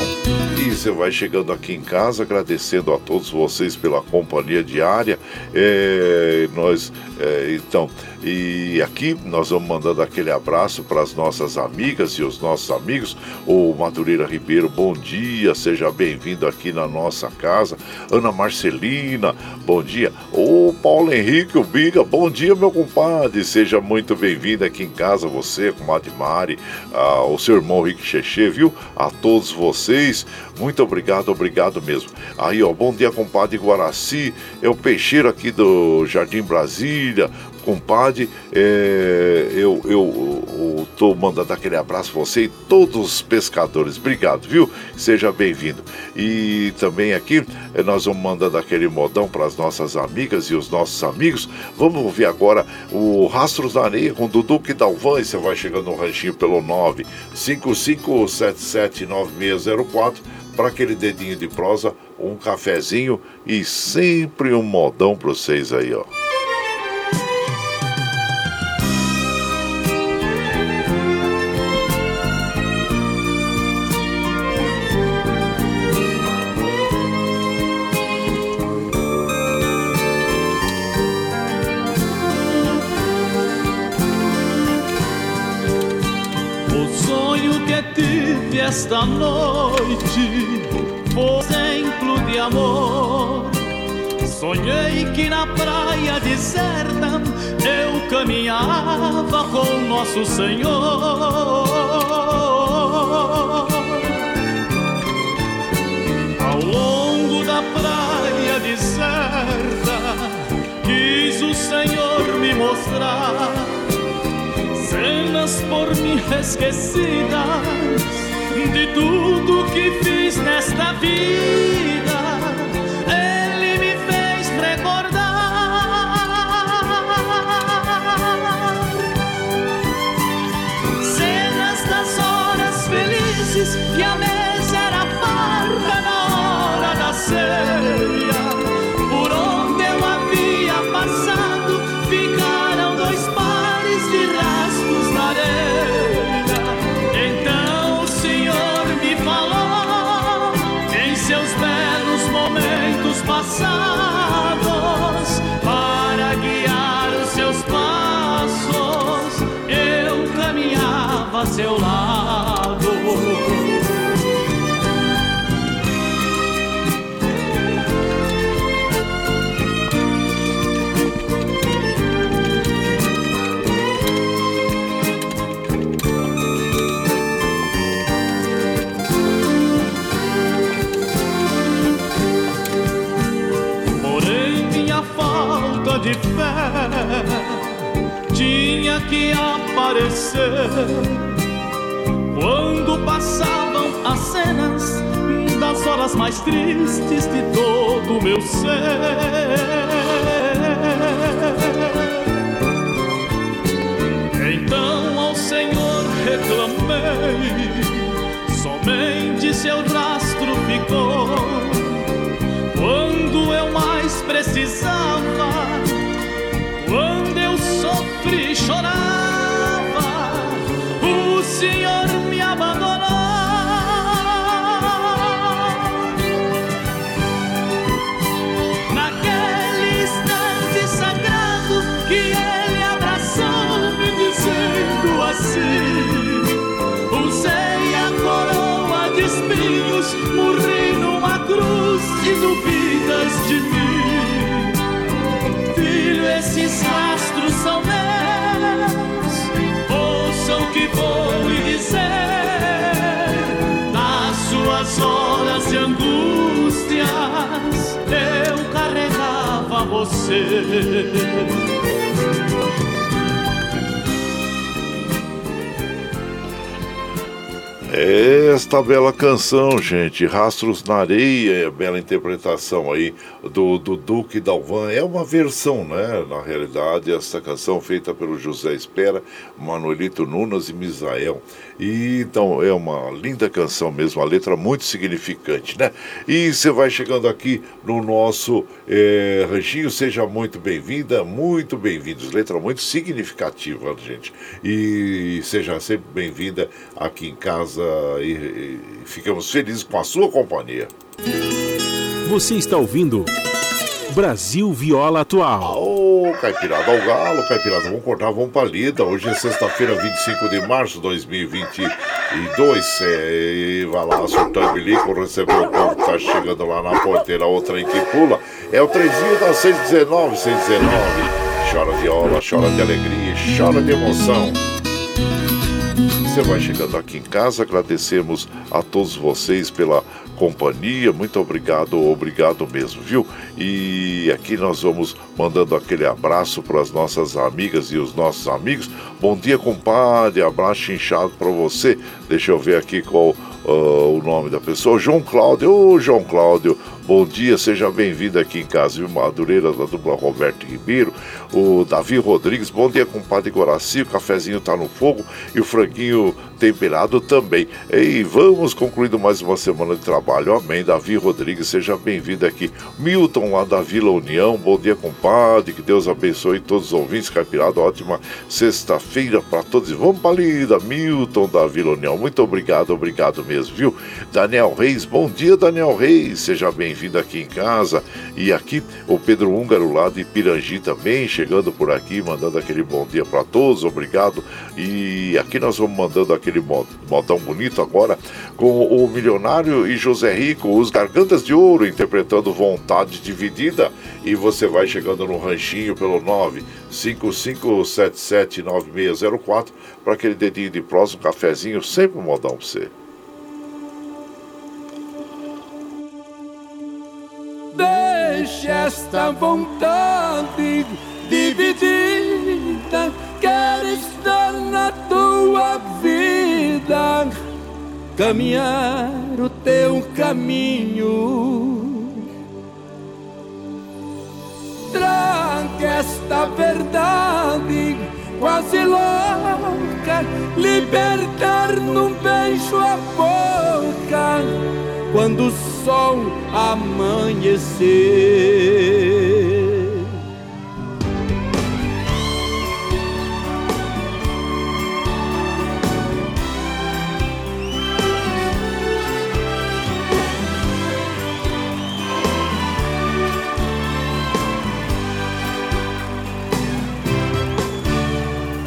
E você vai chegando aqui em casa, agradecendo a todos vocês pela companhia diária. É, nós, é, então, e aqui nós vamos mandando aquele abraço para as nossas amigas e os nossos amigos. O Madureira Ribeiro, bom dia, seja bem-vindo aqui na nossa casa. Ana Marcelina, bom dia. O Paulo Henrique, o Biga, bom dia, meu compadre. Seja muito bem-vindo aqui em casa, você, comadre Mari, ah, o seu irmão Rick Cheche, viu? A todos vocês, muito obrigado, obrigado mesmo. Aí, ó, bom dia, compadre Guaraci, é o peixeiro aqui do Jardim Brasília compadre. É, eu, eu, tô mandando aquele abraço você e todos os pescadores. Obrigado, viu? Seja bem-vindo. E também aqui é, nós vamos mandando aquele modão para as nossas amigas e os nossos amigos. Vamos ouvir agora o Rastros da Areia com Dudu Dalvan e você vai chegando no ranchinho pelo 955779604 para aquele dedinho de prosa, um cafezinho e sempre um modão para vocês aí, ó. Esta noite foi exemplo de amor. Sonhei que na praia deserta eu caminhava com Nosso Senhor. Ao longo da praia deserta, quis o Senhor me mostrar cenas por mim esquecidas de tudo que fiz nesta vida. Ele me fez recordar cenas das horas felizes que a que aparecer quando passavam as cenas das horas mais tristes de todo o meu ser. Então ao Senhor reclamei, somente seu rastro ficou quando eu mais precisava, sofri você. Esta bela canção, gente, Rastros na Areia, bela interpretação aí do, do Duque Dalvan. É uma versão, né? Na realidade, essa canção feita pelo José Espera, Manuelito Nunes e Misael. E então é uma linda canção mesmo, uma letra muito significante, né? E você vai chegando aqui no nosso eh, ranchinho, seja muito bem-vinda, muito bem-vindos. Letra muito significativa, gente. E seja sempre bem-vinda aqui em casa e, e ficamos felizes com a sua companhia. Você está ouvindo Brasil Viola Atual. Ô, Caipirada ao galo, Caipirada, vamos cortar, vamos pra lida. Hoje é sexta-feira, 25 de março de 2022. É, vai lá, surtando bilico, recebeu o povo que tá chegando lá na porteira, outra em que pula. É o trenzinho da 619, 619. Chora viola, chora de alegria, chora de emoção. Você vai chegando aqui em casa, agradecemos a todos vocês pela companhia, muito obrigado, obrigado mesmo, viu? E aqui nós vamos mandando aquele abraço para as nossas amigas e os nossos amigos. Bom dia, compadre, abraço inchado para você. Deixa eu ver aqui qual uh, o nome da pessoa. João Cláudio, ô João Cláudio, bom dia, seja bem-vindo aqui em casa, viu? Madureira da dupla Roberto Ribeiro, o Davi Rodrigues, bom dia, compadre Goraci, o cafezinho tá no fogo e o franguinho temperado também. E vamos concluindo mais uma semana de trabalho, amém. Davi Rodrigues, seja bem-vindo aqui. Milton lá da Vila União, bom dia, compadre, que Deus abençoe todos os ouvintes, Caipirada, ótima sexta-feira para todos. Vamos para lida, Milton da Vila União, muito obrigado, obrigado mesmo, viu? Daniel Reis, bom dia, Daniel Reis, seja bem-vindo bem-vinda aqui em casa. E aqui o Pedro Húngaro lá de Pirangi também, chegando por aqui, mandando aquele bom dia para todos, obrigado. E aqui nós vamos mandando aquele modão bonito agora com o Milionário e José Rico, os Gargantas de Ouro, interpretando Vontade Dividida. E você vai chegando no ranchinho pelo 955779604 para aquele dedinho de próximo, um cafezinho, sempre um modão para você. Deixe esta vontade dividida, quero estar na tua vida, caminhar o teu caminho. Traga esta verdade quase louca, libertar num beijo a boca quando o sol amanhecer.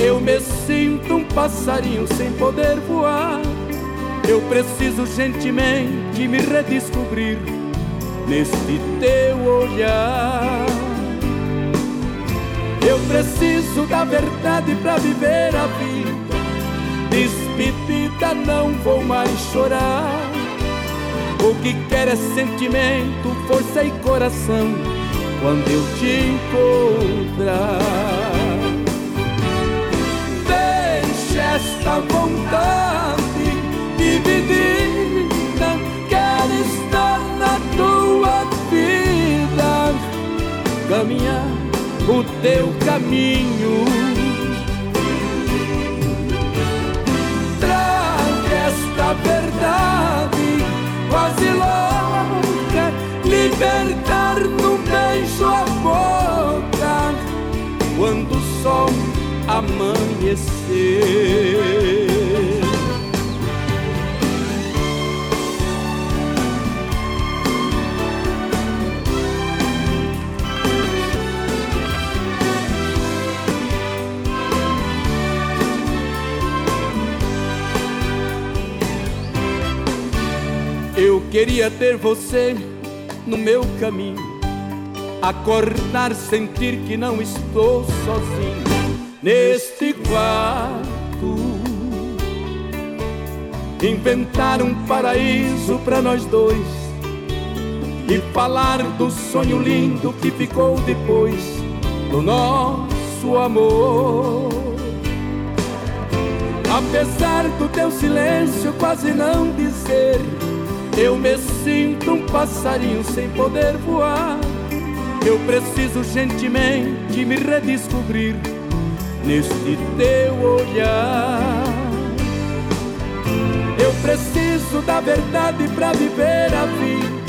eu me sinto um passarinho sem poder voar eu preciso gentilmente me redescobrir neste teu olhar. Eu preciso da verdade para viver a vida. Despedida, não vou mais chorar. O que quer é sentimento, força e coração quando eu te encontrar. Esta vontade dividida. Quero estar na tua vida, caminhar o teu caminho. Traga esta verdade quase louca, libertar num beijo a boca quando o sol Eu queria ter você no meu caminho, acordar, sentir que não estou sozinho neste quarto. Inventar um paraíso para nós dois e falar do sonho lindo que ficou depois do nosso amor. Apesar do teu silêncio quase não dizer eu me sinto um passarinho sem poder voar. Eu preciso gentilmente me redescobrir neste teu olhar. Eu preciso da verdade para viver a vida.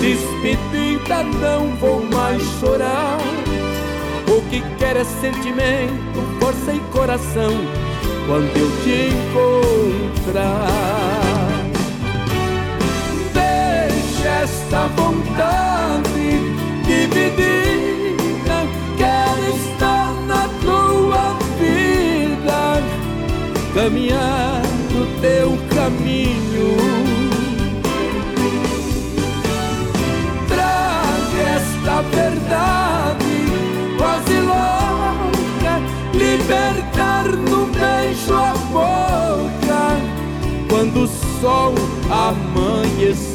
Despedida, não vou mais chorar. O que quer é sentimento, força e coração quando eu te encontrar. esta vontade caminho. Traga esta verdade quase louca, libertar no beijo a boca quando o sol amanhecer.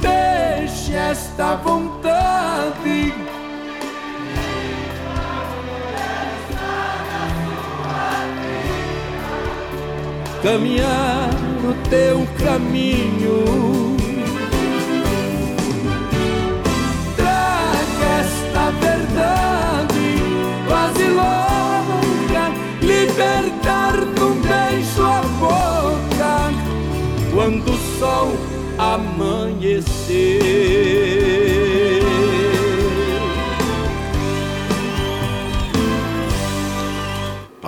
Deixe esta vontade. Caminhar o teu caminho. Traga esta verdade quase louca, libertar num beijo a boca quando o sol amanhecer.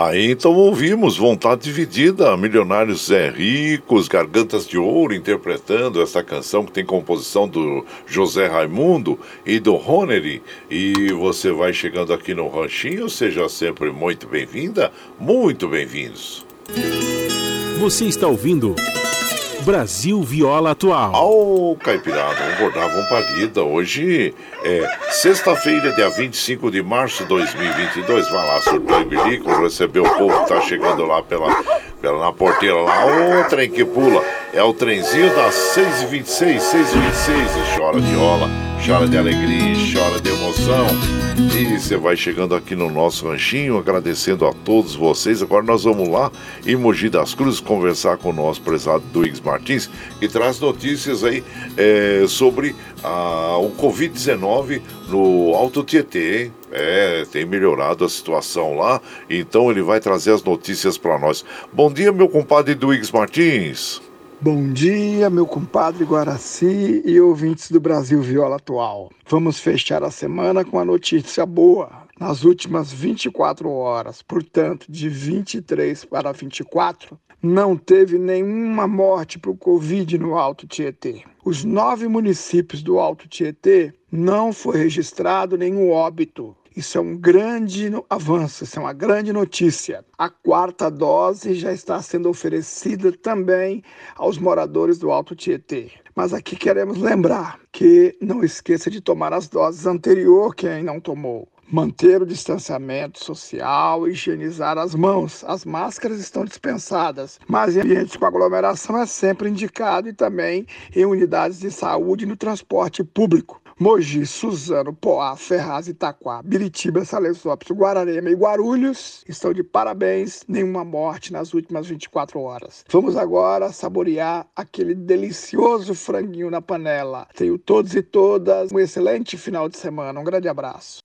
Aí então ouvimos Vontade Dividida, Milionários Zé Ricos, Gargantas de Ouro, interpretando essa canção que tem composição do José Raimundo e do Ronery. E você vai chegando aqui no Ranchinho, seja sempre muito bem-vinda, muito bem-vindos. Você está ouvindo Brasil Viola Atual. Oh, Caipirada, vamos bordar, vamos palida. Hoje é sexta-feira, dia 25 de março de 2022. Vai lá, surtou e bilico, receber o povo que tá chegando lá pela, pela, na porteira lá. Ô, trem que pula. É o trenzinho das 6h26, 6h26. Chora de rola, chora de alegria, chora de emoção. E você vai chegando aqui no nosso ranchinho, agradecendo a todos vocês. Agora nós vamos lá em Mogi das Cruzes conversar com o nosso prezado Duígues Martins, que traz notícias aí é, sobre a, o Covid-19 no Alto Tietê, hein? É, tem melhorado a situação lá, então ele vai trazer as notícias para nós. Bom dia, meu compadre Duígues Martins. Bom dia, meu compadre Guaraci e ouvintes do Brasil Viola Atual. Vamos fechar a semana com a notícia boa. Nas últimas 24 horas, portanto, de 23 para 24, não teve nenhuma morte por Covid no Alto Tietê. Os nove municípios do Alto Tietê não foi registrado nenhum óbito. Isso é um grande avanço, isso é uma grande notícia. A quarta dose já está sendo oferecida também aos moradores do Alto Tietê. Mas aqui queremos lembrar que não esqueça de tomar as doses anterior quem não tomou. Manter o distanciamento social, higienizar as mãos. As máscaras estão dispensadas, mas em ambientes com aglomeração é sempre indicado e também em unidades de saúde e no transporte público. Mogi, Suzano, Poá, Ferraz, Itaquá, Biritiba, Salesópolis, Guararema e Guarulhos estão de parabéns, nenhuma morte nas últimas 24 horas. Vamos agora saborear aquele delicioso franguinho na panela. Tenho todos e todas um excelente final de semana. Um grande abraço.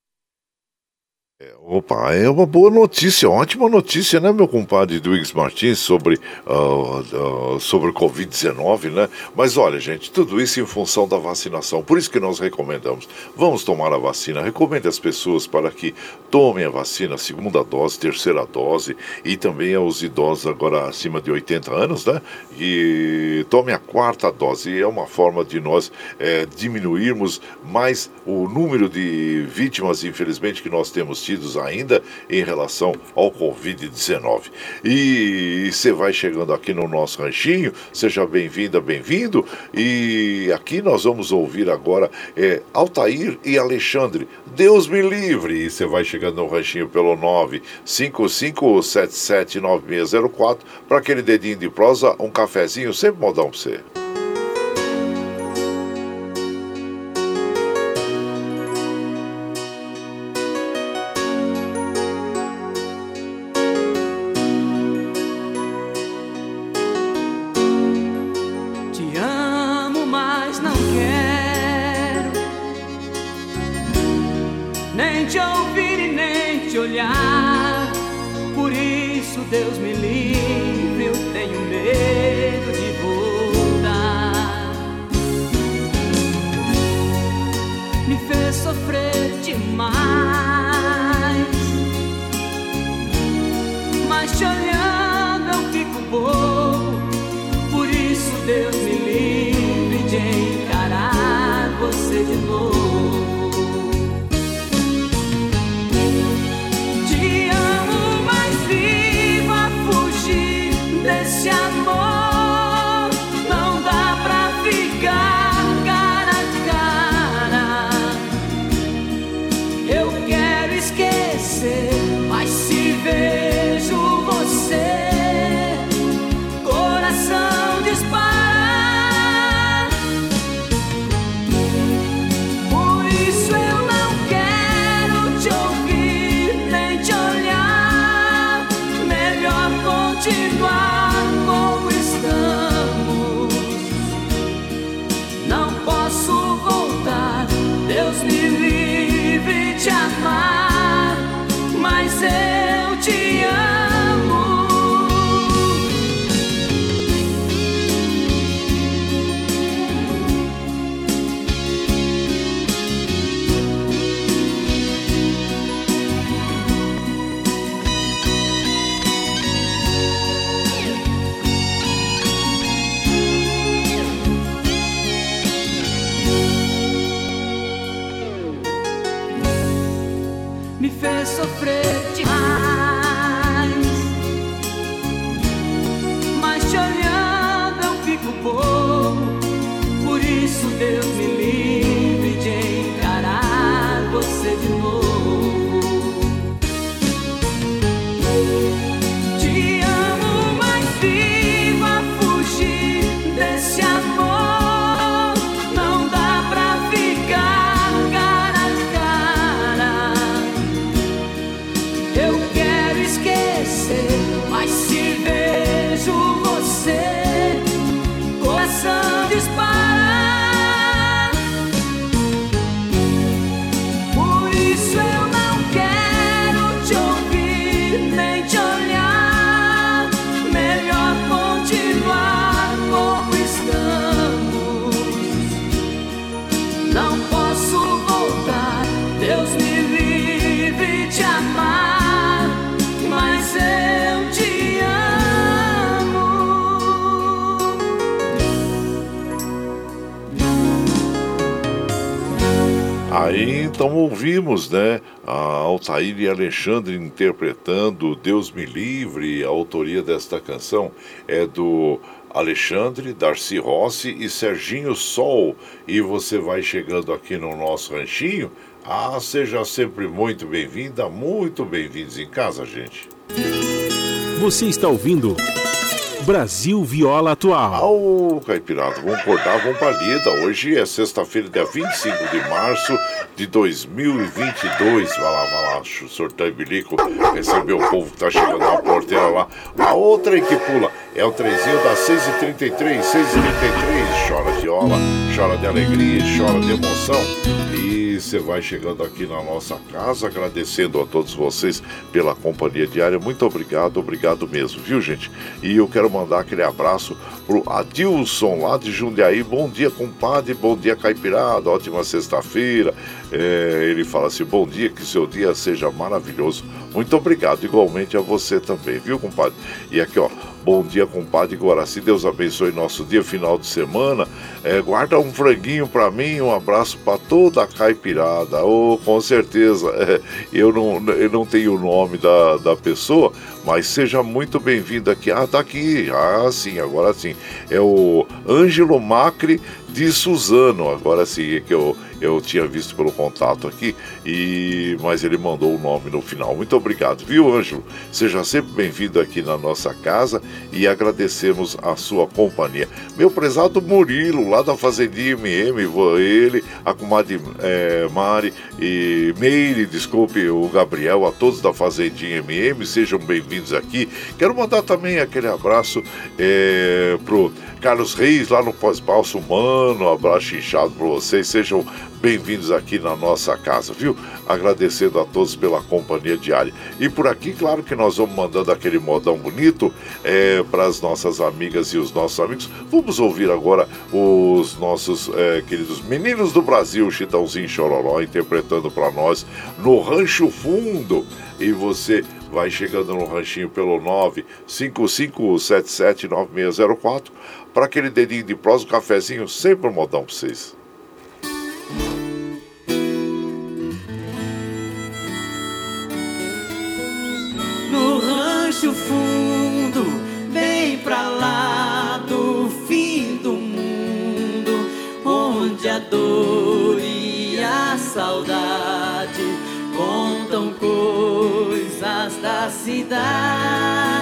É, opa, é uma boa notícia, ótima notícia, né, meu compadre Duígues Martins, sobre, uh, uh, sobre o Covid-19, né? Mas olha, gente, tudo isso em função da vacinação. Por isso que nós recomendamos, vamos tomar a vacina. Recomende às pessoas para que tomem a vacina, segunda dose, terceira dose, e também aos idosos agora acima de 80 anos, né? E tomem a quarta dose. É uma forma de nós é, diminuirmos mais o número de vítimas, infelizmente, que nós temos ainda em relação ao Covid-19. E você vai chegando aqui no nosso ranchinho, seja bem-vinda, bem-vindo. E aqui nós vamos ouvir agora é, Altair e Alexandre. Deus me livre! E você vai chegando no ranchinho pelo 955779604 para aquele dedinho de prosa, um cafezinho, sempre modão para você. Então ouvimos, né, a Altair e Alexandre interpretando Deus me livre. A autoria desta canção é do Alexandre, Darcy Rossi e Serginho Sol. E você vai chegando aqui no nosso ranchinho. Ah, seja sempre muito bem-vinda, muito bem-vindos em casa, gente. Você está ouvindo Brasil Viola Atual. Ô, Caipirada, vamos acordar, vamos pra lida. Hoje é sexta-feira, dia 25 de março de 2022. Vai lá, vai lá, sorteio bilico, receber o povo que tá chegando na porteira lá. A outra aí que pula é o trezinho das 6h33, 6h33. Chora viola, chora de alegria, chora de emoção. E você vai chegando aqui na nossa casa, agradecendo a todos vocês pela companhia diária. Muito obrigado, obrigado mesmo, viu, gente? E eu quero mandar aquele abraço pro Adilson lá de Jundiaí. Bom dia, compadre, bom dia, caipirada, ótima sexta-feira. É, ele fala assim: bom dia, que seu dia seja maravilhoso. Muito obrigado, igualmente a você também, viu, compadre? E aqui, ó, bom dia, compadre Guaraci. Deus abençoe nosso dia, final de semana. É, guarda um franguinho para mim, um abraço para toda a caipirada. Oh, com certeza. É, eu, não, eu não tenho o nome da, da pessoa, mas seja muito bem-vindo aqui. Ah, tá aqui. Ah, sim, agora sim. É o Ângelo Macri de Suzano. Agora sim, é que eu eu tinha visto pelo contato aqui, e mas ele mandou o nome no final. Muito obrigado, viu, Ângelo? Seja sempre bem-vindo aqui na nossa casa e agradecemos a sua companhia. Meu prezado Murilo, lá da Fazendinha MM, ele, a comadre é, Mari e Meire, desculpe, o Gabriel, a todos da Fazendinha MM, sejam bem-vindos aqui. Quero mandar também aquele abraço é, pro Carlos Reis, lá no Pós-Balso Humano, um abraço inchado para vocês, sejam bem-vindos aqui na nossa casa, viu? Agradecendo a todos pela companhia diária. E por aqui, claro que nós vamos mandando aquele modão bonito é, para as nossas amigas e os nossos amigos. Vamos ouvir agora os nossos é, queridos meninos do Brasil, Chitãozinho Chororó, interpretando para nós no Rancho Fundo. E você vai chegando no ranchinho pelo 955779604 para aquele dedinho de prosa, um cafezinho, sempre um modão para vocês. rancho fundo, bem pra lá do fim do mundo, onde a dor e a saudade contam coisas da cidade.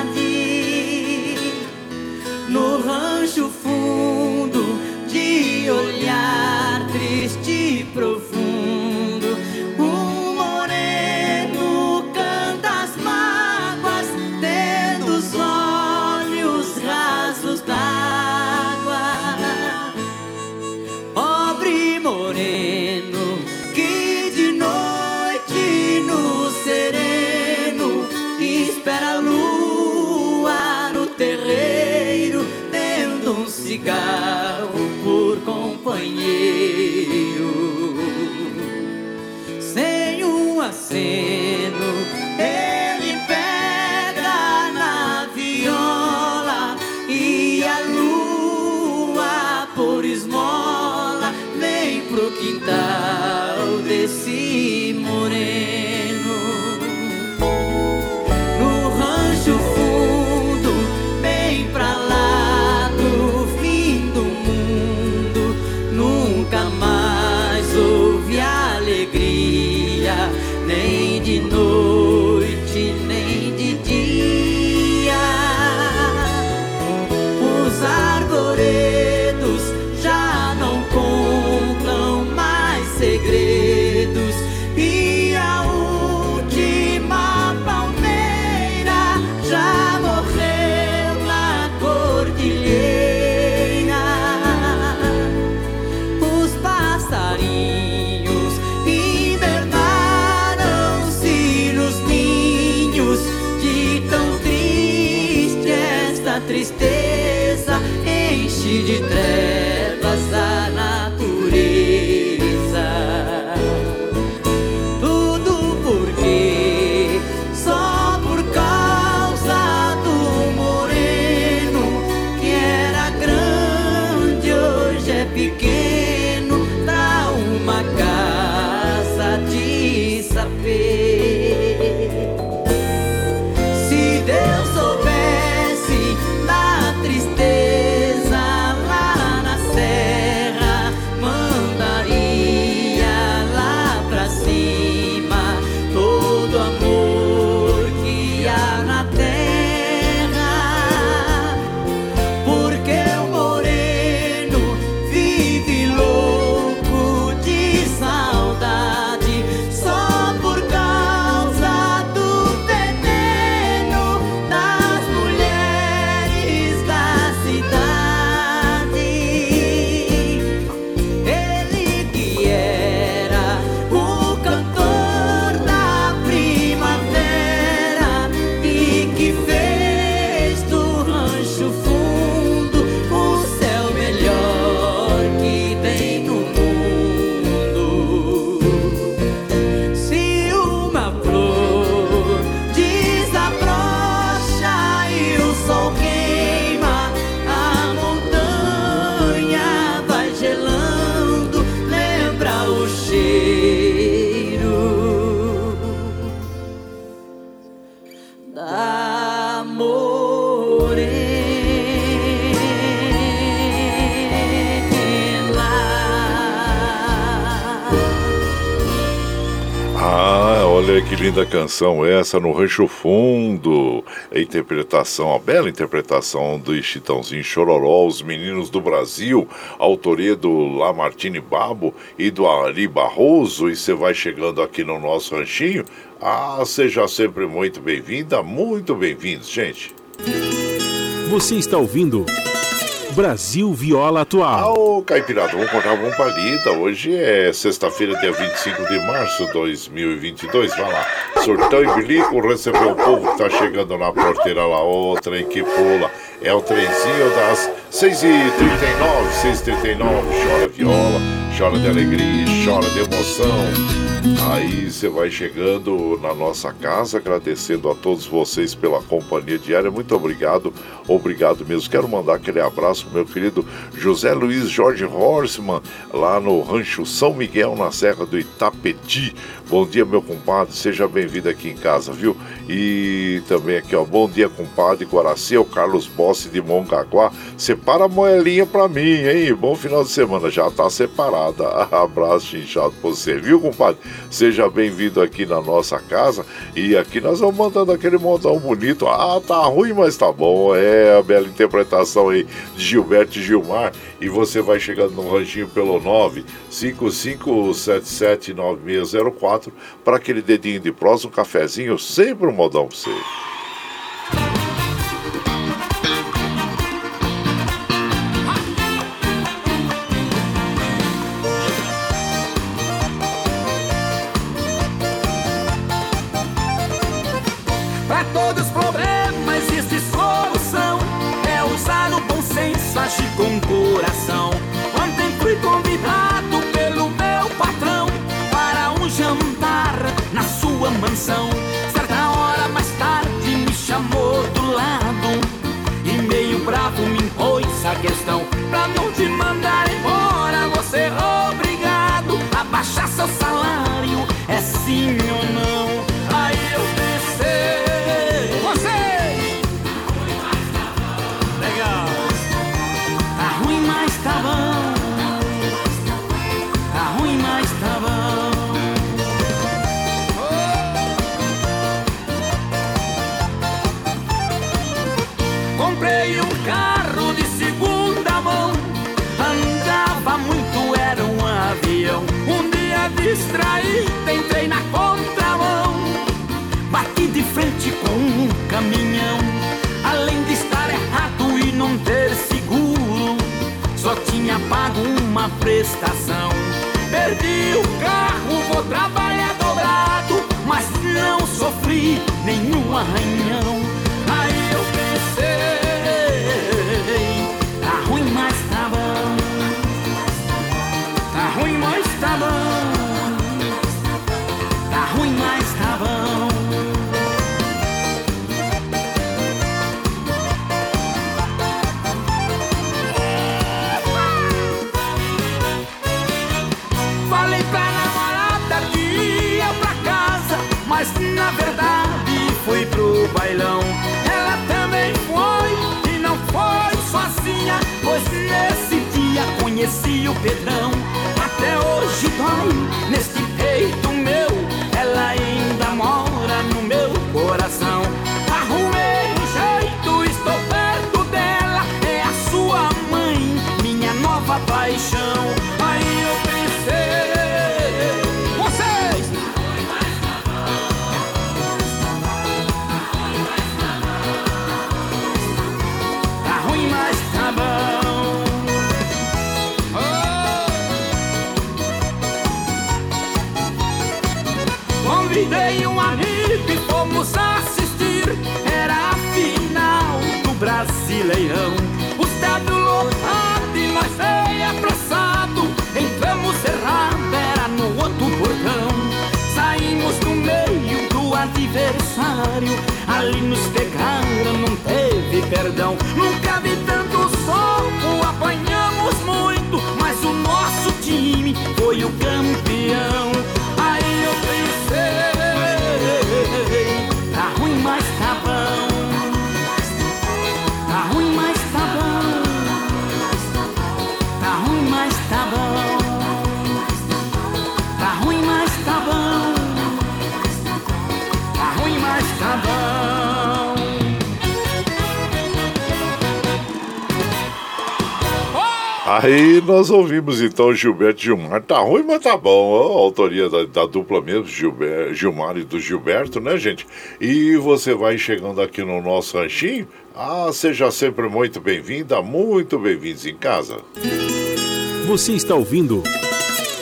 Da que linda canção essa no Rancho Fundo. A interpretação, a bela interpretação do Chitãozinho Chororó, os meninos do Brasil, autoria do Lamartine Babo e do Ari Barroso. E você vai chegando aqui no nosso ranchinho. Ah, seja sempre muito bem-vinda, muito bem-vindos, gente. Você está ouvindo Brasil Viola Atual. Ô, Caipirada, vamos contar uma palida. Hoje é sexta-feira, dia 25 de março de 2022. Vai lá, surtão e bilico, recebeu o povo que tá chegando na porteira lá. Outra em que pula. É o trenzinho das 6h39, 6h39. Chora viola, chora de alegria, chora de emoção. Aí você vai chegando na nossa casa, agradecendo a todos vocês pela companhia diária. Muito obrigado, obrigado mesmo. Quero mandar aquele abraço pro meu querido José Luiz Jorge Horseman, lá no Rancho São Miguel, na Serra do Itapeti. Bom dia, meu compadre, seja bem-vindo aqui em casa, viu? E também aqui, ó, bom dia, compadre Guaraci, é o Carlos Bossi de Mongaguá. Separa a moelinha pra mim, hein? Bom final de semana, já tá separada. Abraço inchado pra você, viu, compadre? Seja bem-vindo aqui na nossa casa. E aqui nós vamos mandando aquele montão bonito. Ah, tá ruim, mas tá bom. É a bela interpretação aí de Gilberto e Gilmar. E você vai chegando no ranchinho pelo 955779604 para aquele dedinho de prosa, um cafezinho, sempre um modão pra você. Comprei um carro de segunda mão. Andava muito, era um avião. Um dia distraí, entrei na contramão. Bati de frente com um caminhão. Além de estar errado e não ter seguro, só tinha pago uma prestação. Perdi o carro, vou trabalhar dobrado, mas não sofri nenhum arranhão. pedra perdão. Nunca Aí nós ouvimos então Gilberto Gilmar. Tá ruim, mas tá bom. A autoria da, da dupla mesmo, Gilber, Gilmar e do Gilberto, né, gente? E você vai chegando aqui no nosso ranchinho. Ah, seja sempre muito bem-vinda, muito bem-vindos em casa. Você está ouvindo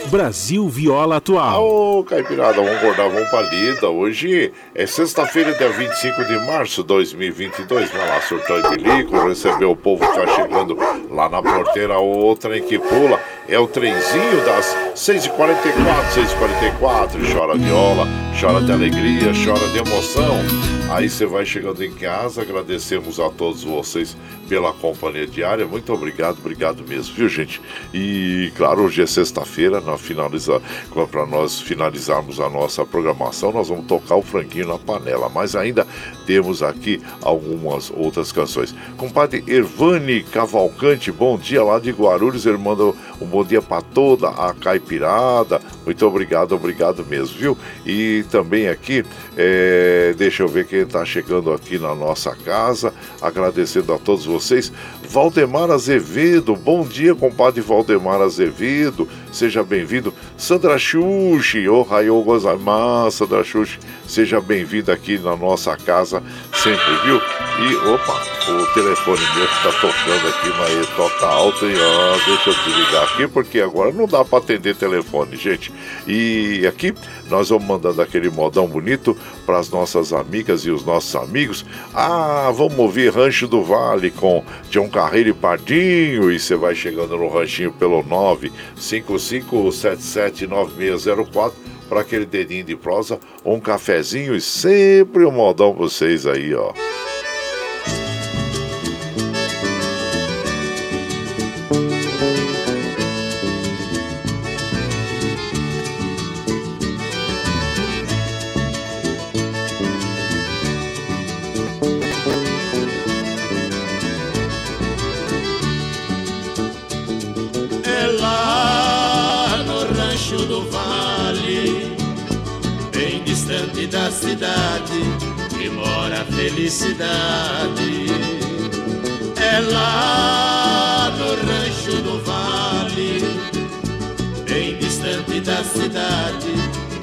Brasil Viola Atual. Ô, Caipirada, vamos acordar, vamos pra lida. Hoje é sexta-feira, dia 25 de março de 2022. Vai lá, surtou e bilico, receber o povo que tá chegando lá na porteira. Outra em que pula é o trenzinho das 6h44, 6h44. Chora viola, chora de alegria, chora de emoção. Aí você vai chegando em casa, agradecemos a todos vocês pela companhia diária. Muito obrigado, obrigado mesmo, viu, gente? E claro, hoje é sexta-feira, na finaliza, para nós finalizarmos a nossa programação, nós vamos tocar o franguinho na panela. Mas ainda temos aqui algumas outras canções. Compadre Ervani Cavalcante, bom dia lá de Guarulhos. Ele manda um bom dia para toda a caipirada. Muito obrigado, obrigado mesmo, viu? E também aqui, é, deixa eu ver quem está chegando aqui na nossa casa, agradecendo a todos vocês. Valdemar Azevedo, bom dia, compadre Valdemar Azevedo, seja bem-vindo. Sandra Xuxi, ohayou gozaimasu, Sandra Xuxi, seja bem-vinda aqui na nossa casa sempre, viu? E, opa, o telefone meu está tocando aqui, mas toca alto e, ó, deixa eu desligar aqui, porque agora não dá para atender telefone, gente. E aqui nós vamos mandando aquele modão bonito para as nossas amigas e os nossos amigos. Ah, vamos ouvir Rancho do Vale com John Carreiro e Pardinho. E você vai chegando no ranchinho pelo 955779604 para aquele dedinho de prosa, um cafezinho e sempre um modão pra vocês aí, ó. Felicidade. É lá no rancho do vale, bem distante da cidade,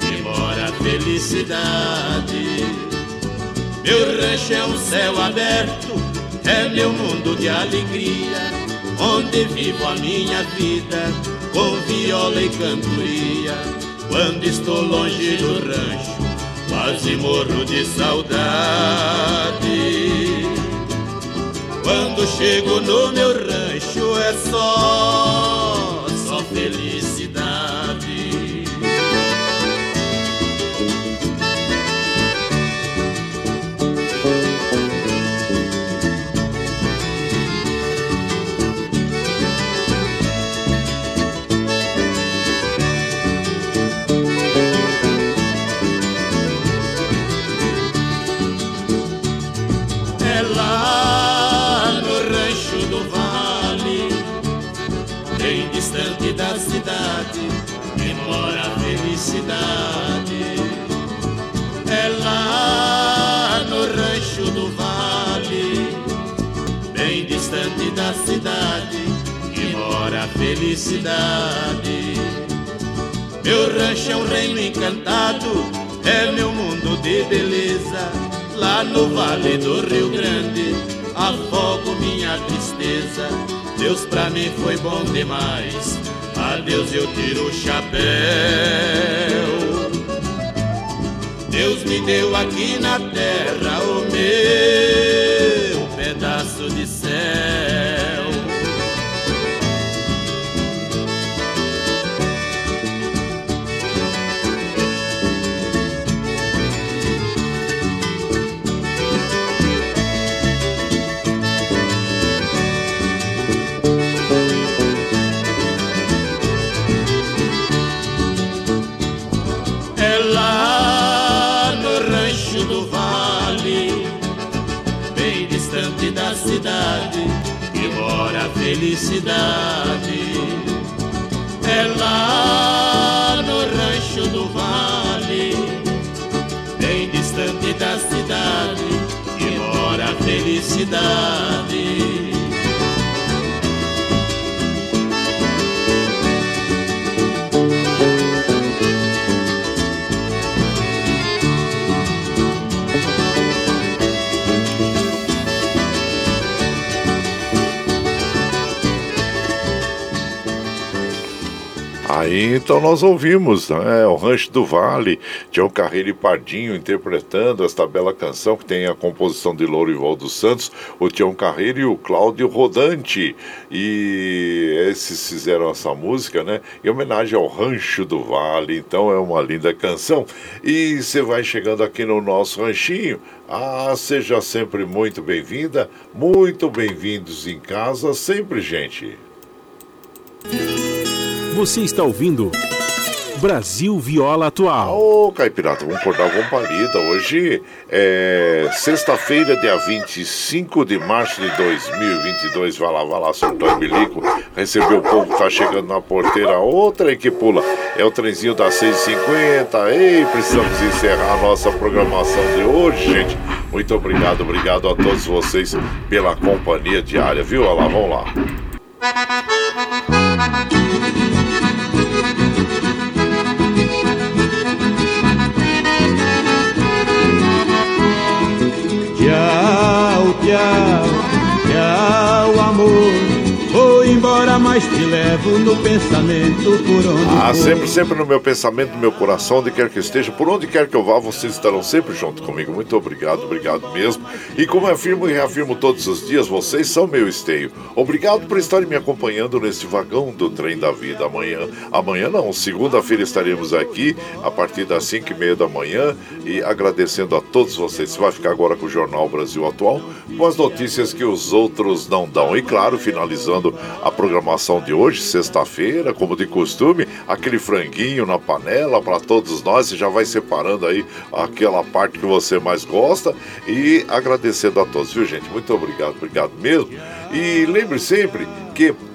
que mora a felicidade. Meu rancho é um céu aberto, é meu mundo de alegria onde vivo a minha vida com viola e cantoria. Quando estou longe do rancho, quase morro de saudade. Quando chego no meu rancho é só, nós ouvimos né, o Rancho do Vale, Tião Carreiro e Pardinho interpretando esta bela canção que tem a composição de Lourival dos Santos, o Tião Carreiro e o Cláudio Rodante. E esses fizeram essa música, né? Em homenagem ao Rancho do Vale. Então é uma linda canção. E você vai chegando aqui no nosso ranchinho. Ah, seja sempre muito bem-vinda, muito bem-vindos em casa, sempre, gente. Você está ouvindo Brasil Viola Atual. Ô, Caipirata, vamos acordar com palida. Hoje é sexta-feira, dia 25 de março de 2022. Vai lá, vai lá, São Antônio. Recebeu o povo que tá chegando na porteira. Outra que pula. É o trenzinho das 6h50. Ei, precisamos encerrar a nossa programação de hoje, gente. Muito obrigado, obrigado a todos vocês pela companhia diária, viu? Olha lá, vamos lá. Tchau, mas te levo no pensamento por onde Ah, sempre, sempre no meu pensamento, no meu coração, onde quer que esteja, por onde quer que eu vá, vocês estarão sempre junto comigo. Muito obrigado, obrigado mesmo. E como eu afirmo e reafirmo todos os dias, vocês são meu esteio. Obrigado por estarem me acompanhando nesse vagão do trem da vida. Amanhã, amanhã não, segunda-feira estaremos aqui a partir das 5 e meia da manhã e agradecendo a todos vocês. Você vai ficar agora com o Jornal Brasil Atual, com as notícias que os outros não dão. E claro, finalizando a programação de hoje, sexta-feira, como de costume, aquele franguinho na panela para todos nós. Você já vai separando aí aquela parte que você mais gosta e agradecendo a todos, viu gente? Muito obrigado, obrigado mesmo. E lembre sempre que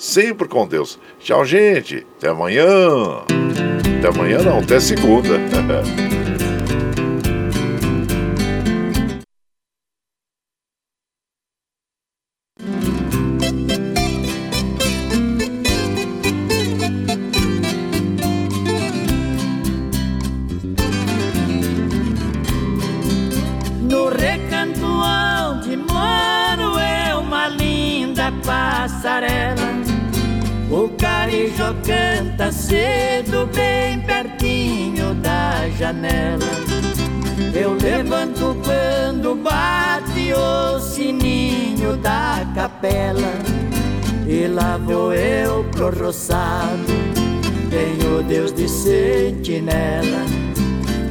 sempre com Deus. Tchau, gente. Até amanhã. Até amanhã não, até segunda. da capela. E lá vou eu pro roçado, tenho Deus de sentinela.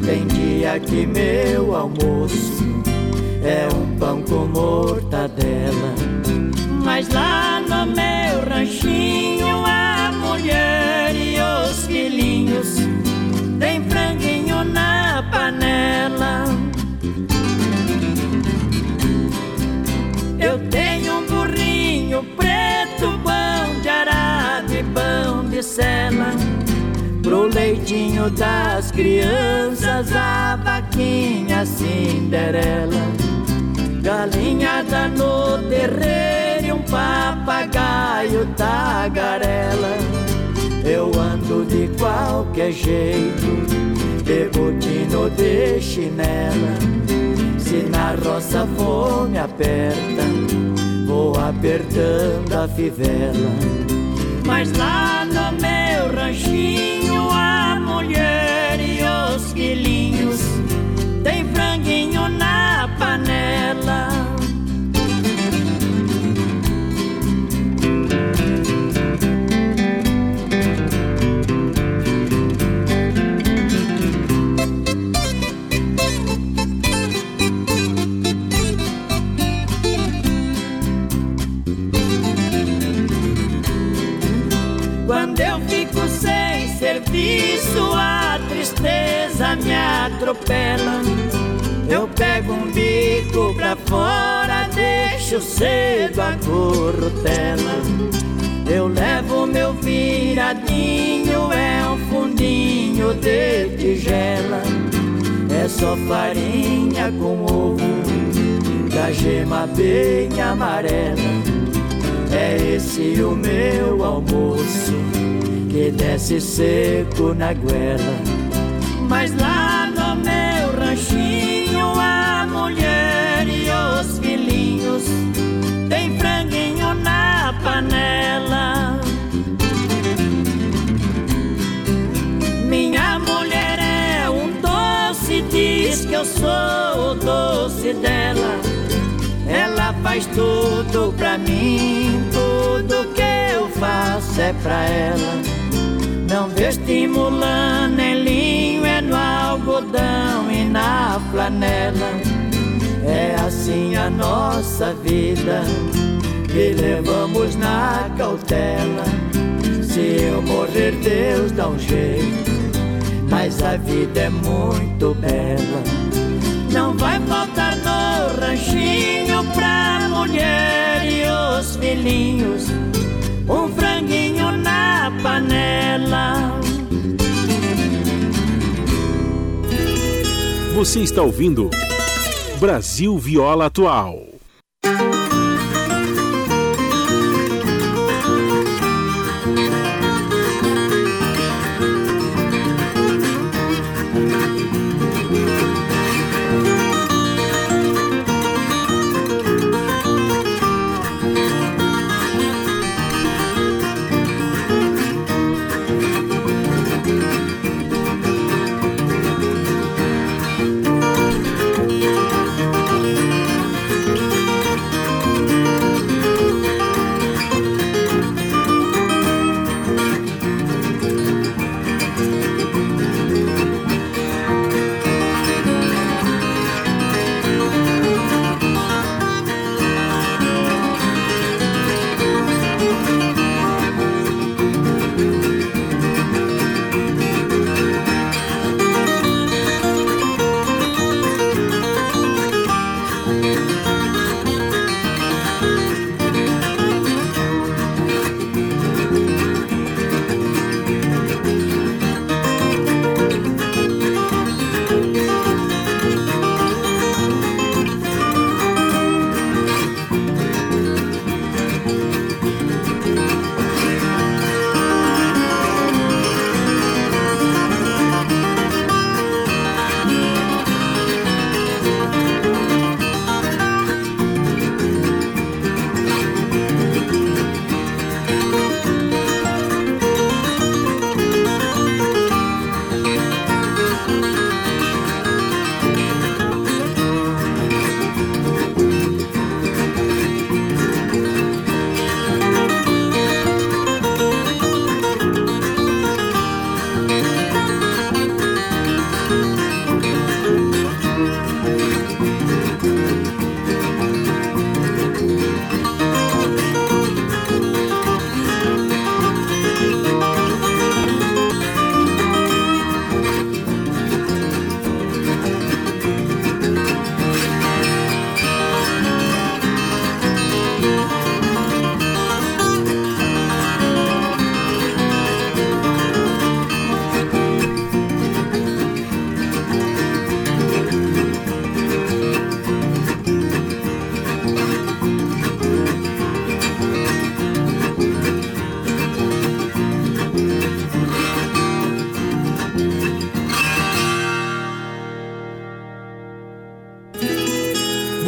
Tem dia que meu almoço é um pão com mortadela. Leitinho das crianças, a vaquinha Cinderela. Galinhada no terreiro e um papagaio tagarela. Eu ando de qualquer jeito, de botino de chinela. Se na roça fome aperta, vou apertando a fivela. Mas lá no meu ranchinho mulher e os filhinhos tem franguinho na atropela. Eu pego um bico pra fora, deixo cedo a corrutela. Eu levo meu viradinho, é um fundinho de tigela. É só farinha com ovo, da gema bem amarela. É esse o meu almoço que desce seco na goela. Mas lá eu sou o doce dela. Ela faz tudo pra mim, tudo que eu faço é pra ela. Não vê estimulando nem linho, é no algodão e na flanela. É assim a nossa vida, que levamos na cautela. Se eu morrer, Deus dá um jeito, mas a vida é muito bela. Não vai faltar no ranchinho pra mulher e os filhinhos um franguinho na panela. Você está ouvindo Brasil Viola Atual.